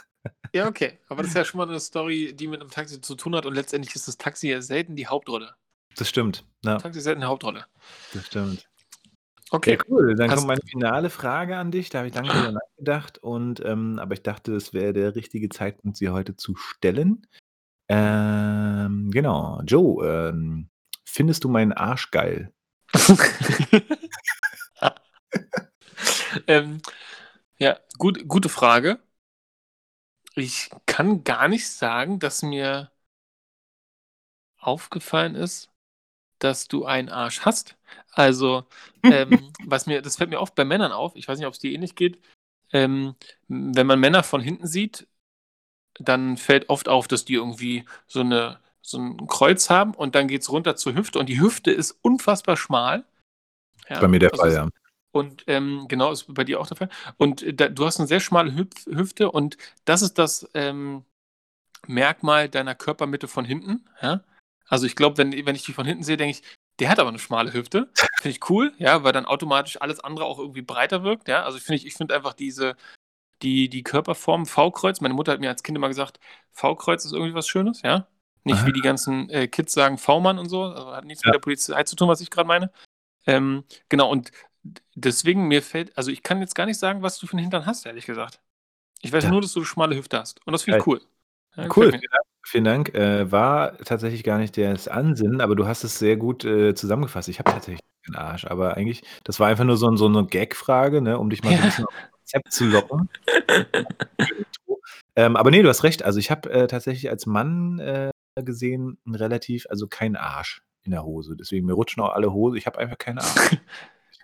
Ja, okay. Aber das ist ja schon mal eine Story, die mit einem Taxi zu tun hat und letztendlich ist das Taxi ja selten die Hauptrolle. Das stimmt. Ja, Taxi ist selten die Hauptrolle. das stimmt. Ja, Okay. cool. Dann Hast- kommt meine finale Frage an dich. Da habe ich lange drüber nachgedacht und ähm, aber ich dachte, es wäre der richtige Zeitpunkt, sie heute zu stellen. Ähm, genau. Joe, ähm, findest du meinen Arsch geil? ähm, ja, gut, gute Frage. Ich kann gar nicht sagen, dass mir aufgefallen ist, dass du einen Arsch hast. Also, ähm, was mir, das fällt mir oft bei Männern auf, ich weiß nicht, ob es dir ähnlich geht. Ähm, wenn man Männer von hinten sieht, dann fällt oft auf, dass die irgendwie so, eine, so ein Kreuz haben und dann geht es runter zur Hüfte und die Hüfte ist unfassbar schmal. Ja, Bei mir der also Fall, ja. Und ähm, genau, ist bei dir auch der Fall. Und äh, da, du hast eine sehr schmale Hüpf Hüfte und das ist das ähm, Merkmal deiner Körpermitte von hinten. Ja? Also ich glaube, wenn, wenn ich die von hinten sehe, denke ich, der hat aber eine schmale Hüfte. Finde ich cool, ja, weil dann automatisch alles andere auch irgendwie breiter wirkt. Ja? Also ich finde ich finde einfach diese, die, die Körperform V-Kreuz. Meine Mutter hat mir als Kind immer gesagt, V-Kreuz ist irgendwie was Schönes, ja. Nicht Aha. wie die ganzen äh, Kids sagen V-Mann und so. Also hat nichts Ja. mit der Polizei zu tun, was ich gerade meine. Ähm, genau, und deswegen mir fällt, also ich kann jetzt gar nicht sagen, was du für einen Hintern hast, ehrlich gesagt. Ich weiß Ja. nur, dass du schmale Hüfte hast. Und das finde ich cool. Ja, Cool, vielen Dank. Vielen Dank. Äh, war tatsächlich gar nicht das Ansinnen, aber du hast es sehr gut äh, zusammengefasst. Ich habe tatsächlich keinen Arsch, aber eigentlich, das war einfach nur so, so eine Gag-Frage, ne, um dich mal so ein Ja. bisschen auf Konzept zu locken. ähm, aber nee, du hast recht. Also ich habe äh, tatsächlich als Mann äh, gesehen relativ, also keinen Arsch in der Hose. Deswegen mir rutschen auch alle Hose. Ich habe einfach keinen Arsch.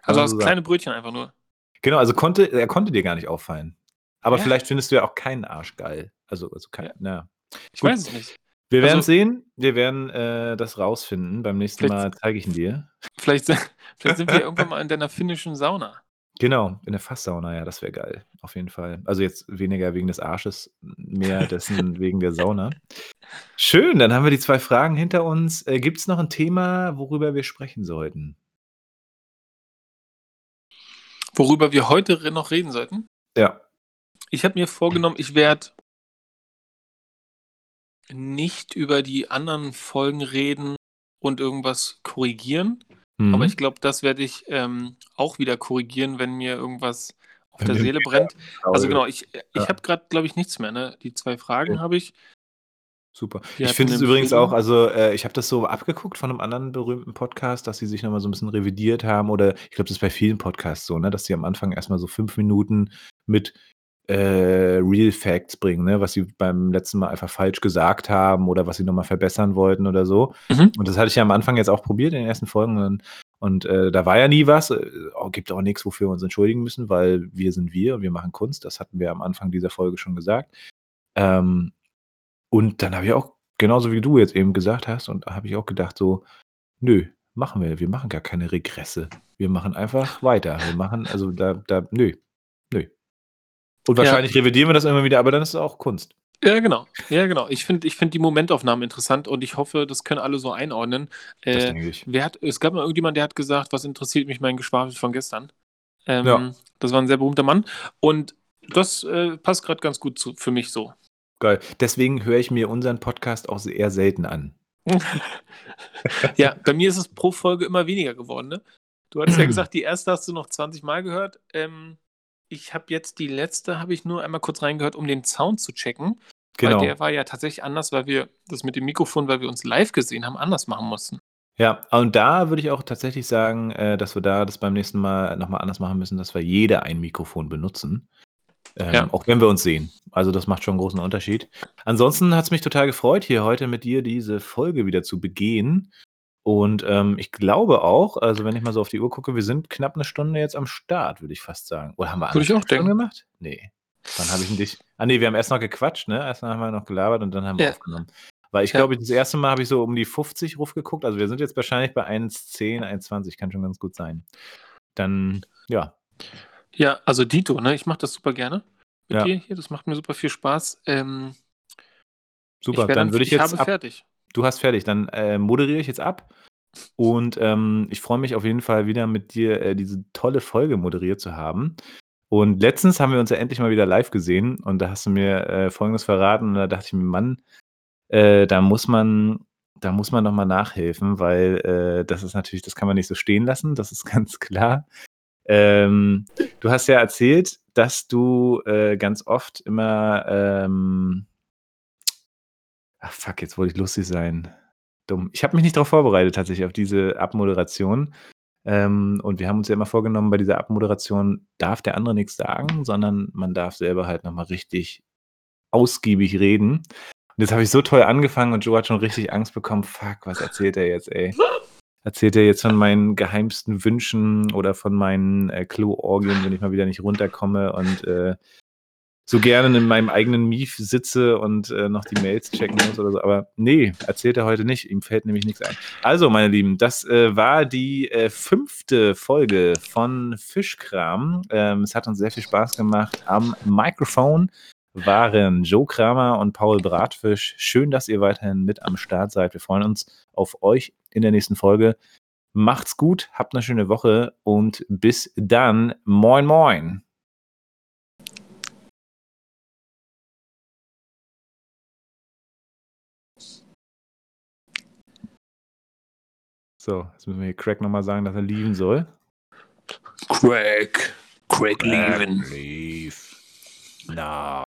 Also hast so kleine Brötchen einfach nur. Genau, also konnte, er konnte dir gar nicht auffallen. Aber Ja. vielleicht findest du ja auch keinen Arsch geil. Also, also kein, Ja. na. Ich Gut. weiß es nicht. Wir werden Also- sehen. Wir werden äh, das rausfinden. Beim nächsten Mal zeige ich ihn dir. Vielleicht, vielleicht sind wir irgendwann mal in deiner finnischen Sauna. Genau, in der Fasssauna, ja, das wäre geil. Auf jeden Fall. Also jetzt weniger wegen des Arsches, mehr dessen wegen der Sauna. Schön, dann haben wir die zwei Fragen hinter uns. Äh, Gibt es noch ein Thema, worüber wir sprechen sollten? Worüber wir heute re- noch reden sollten. Ja. Ich habe mir vorgenommen, ich werde nicht über die anderen Folgen reden und irgendwas korrigieren. Mhm. Aber ich glaube, das werde ich ähm, auch wieder korrigieren, wenn mir irgendwas auf Wenn der Seele brennt. Also Faul. genau, ich, ich Ja. habe gerade, glaube ich, nichts mehr. Ne? Die zwei Fragen Okay. habe ich. Super. Die ich finde es übrigens auch, also äh, ich habe das so abgeguckt von einem anderen berühmten Podcast, dass sie sich nochmal so ein bisschen revidiert haben oder ich glaube, das ist bei vielen Podcasts so, ne, dass sie am Anfang erstmal so fünf Minuten mit äh, Real Facts bringen, ne, was sie beim letzten Mal einfach falsch gesagt haben oder was sie nochmal verbessern wollten oder so. Mhm. Und das hatte ich ja am Anfang jetzt auch probiert in den ersten Folgen und, und äh, da war ja nie was. Äh, oh, gibt auch nichts, wofür wir uns entschuldigen müssen, weil wir sind wir und wir machen Kunst. Das hatten wir am Anfang dieser Folge schon gesagt. Ähm, und dann habe ich auch, genauso wie du jetzt eben gesagt hast, und habe ich auch gedacht, so, nö, machen wir. Wir machen gar keine Regresse. Wir machen einfach weiter. Wir machen, also da, da, nö, nö. Und Ja. wahrscheinlich revidieren wir das immer wieder, aber dann ist es auch Kunst. Ja, genau. Ja, genau. Ich finde ich find die Momentaufnahmen interessant und ich hoffe, das können alle so einordnen. Das Äh, denke ich. wer hat, es gab mal irgendjemand, der hat gesagt, was interessiert mich mein Geschwafel von gestern. Ähm, Ja. Das war ein sehr berühmter Mann. Und das äh, passt gerade ganz gut zu, für mich so. Geil. Deswegen höre ich mir unseren Podcast auch eher selten an. ja, bei mir ist es pro Folge immer weniger geworden. Ne? Du hattest ja gesagt, die erste hast du noch 20 Mal gehört. Ähm, ich habe jetzt die letzte, habe ich nur einmal kurz reingehört, um den Sound zu checken. Genau. Weil der war ja tatsächlich anders, weil wir das mit dem Mikrofon, weil wir uns live gesehen haben, anders machen mussten. Ja, und da würde ich auch tatsächlich sagen, äh, dass wir da das beim nächsten Mal nochmal anders machen müssen, dass wir jeder ein Mikrofon benutzen. Ähm, Ja. Auch wenn wir uns sehen. Also das macht schon einen großen Unterschied. Ansonsten hat es mich total gefreut, hier heute mit dir diese Folge wieder zu begehen. Und ähm, ich glaube auch, also wenn ich mal so auf die Uhr gucke, wir sind knapp eine Stunde jetzt am Start, würde ich fast sagen. Oder haben wir Würde ich auch anderthalb Stunden denken. gemacht? Nee. Wann habe ich denn dich? Ah nee, wir haben erst noch gequatscht, ne? Erst haben wir noch gelabert und dann haben wir Ja. aufgenommen. Weil ich Ja. glaube, das erste Mal habe ich so um die 50 Ruf geguckt. Also wir sind jetzt wahrscheinlich bei 1,10, 1,20, kann schon ganz gut sein. Dann, ja. Ja, also Dito, ne? Ich mache das super gerne mit Ja. dir hier. Das macht mir super viel Spaß. Ähm, Super, wär dann würde ich ich jetzt habe ab, fertig. Du hast fertig, dann äh, moderiere ich jetzt ab. Und ähm, ich freue mich auf jeden Fall wieder mit dir äh, diese tolle Folge moderiert zu haben. Und letztens haben wir uns ja endlich mal wieder live gesehen und da hast du mir äh, Folgendes verraten und da dachte ich mir, Mann, äh, da muss man, da muss man nochmal nachhelfen, weil äh, das ist natürlich, das kann man nicht so stehen lassen, das ist ganz klar. Ähm, du hast ja erzählt, dass du äh, ganz oft immer, ähm, ach fuck, jetzt wollte ich lustig sein. Dumm. Ich habe mich nicht darauf vorbereitet, tatsächlich, auf diese Abmoderation. Ähm, und wir haben uns ja immer vorgenommen, bei dieser Abmoderation darf der andere nichts sagen, sondern man darf selber halt nochmal richtig ausgiebig reden. Und jetzt habe ich so toll angefangen und Joe hat schon richtig Angst bekommen. Fuck, was erzählt er jetzt, ey? Erzählt er jetzt von meinen geheimsten Wünschen oder von meinen äh, Klo-Orgien, wenn ich mal wieder nicht runterkomme und äh, so gerne in meinem eigenen Mief sitze und äh, noch die Mails checken muss oder so. Aber nee, erzählt er heute nicht. Ihm fällt nämlich nichts ein. Also, meine Lieben, das äh, war die äh, fünfte Folge von Fischkram. Ähm, es hat uns sehr viel Spaß gemacht. Am Mikrofon waren Joe Kramer und Paul Bratfisch. Schön, dass ihr weiterhin mit am Start seid. Wir freuen uns auf euch in der nächsten Folge. Macht's gut, habt eine schöne Woche und bis dann. Moin, moin. So, jetzt müssen wir hier Craig nochmal sagen, dass er lieben soll. Craig. Craig Leven. Leave now.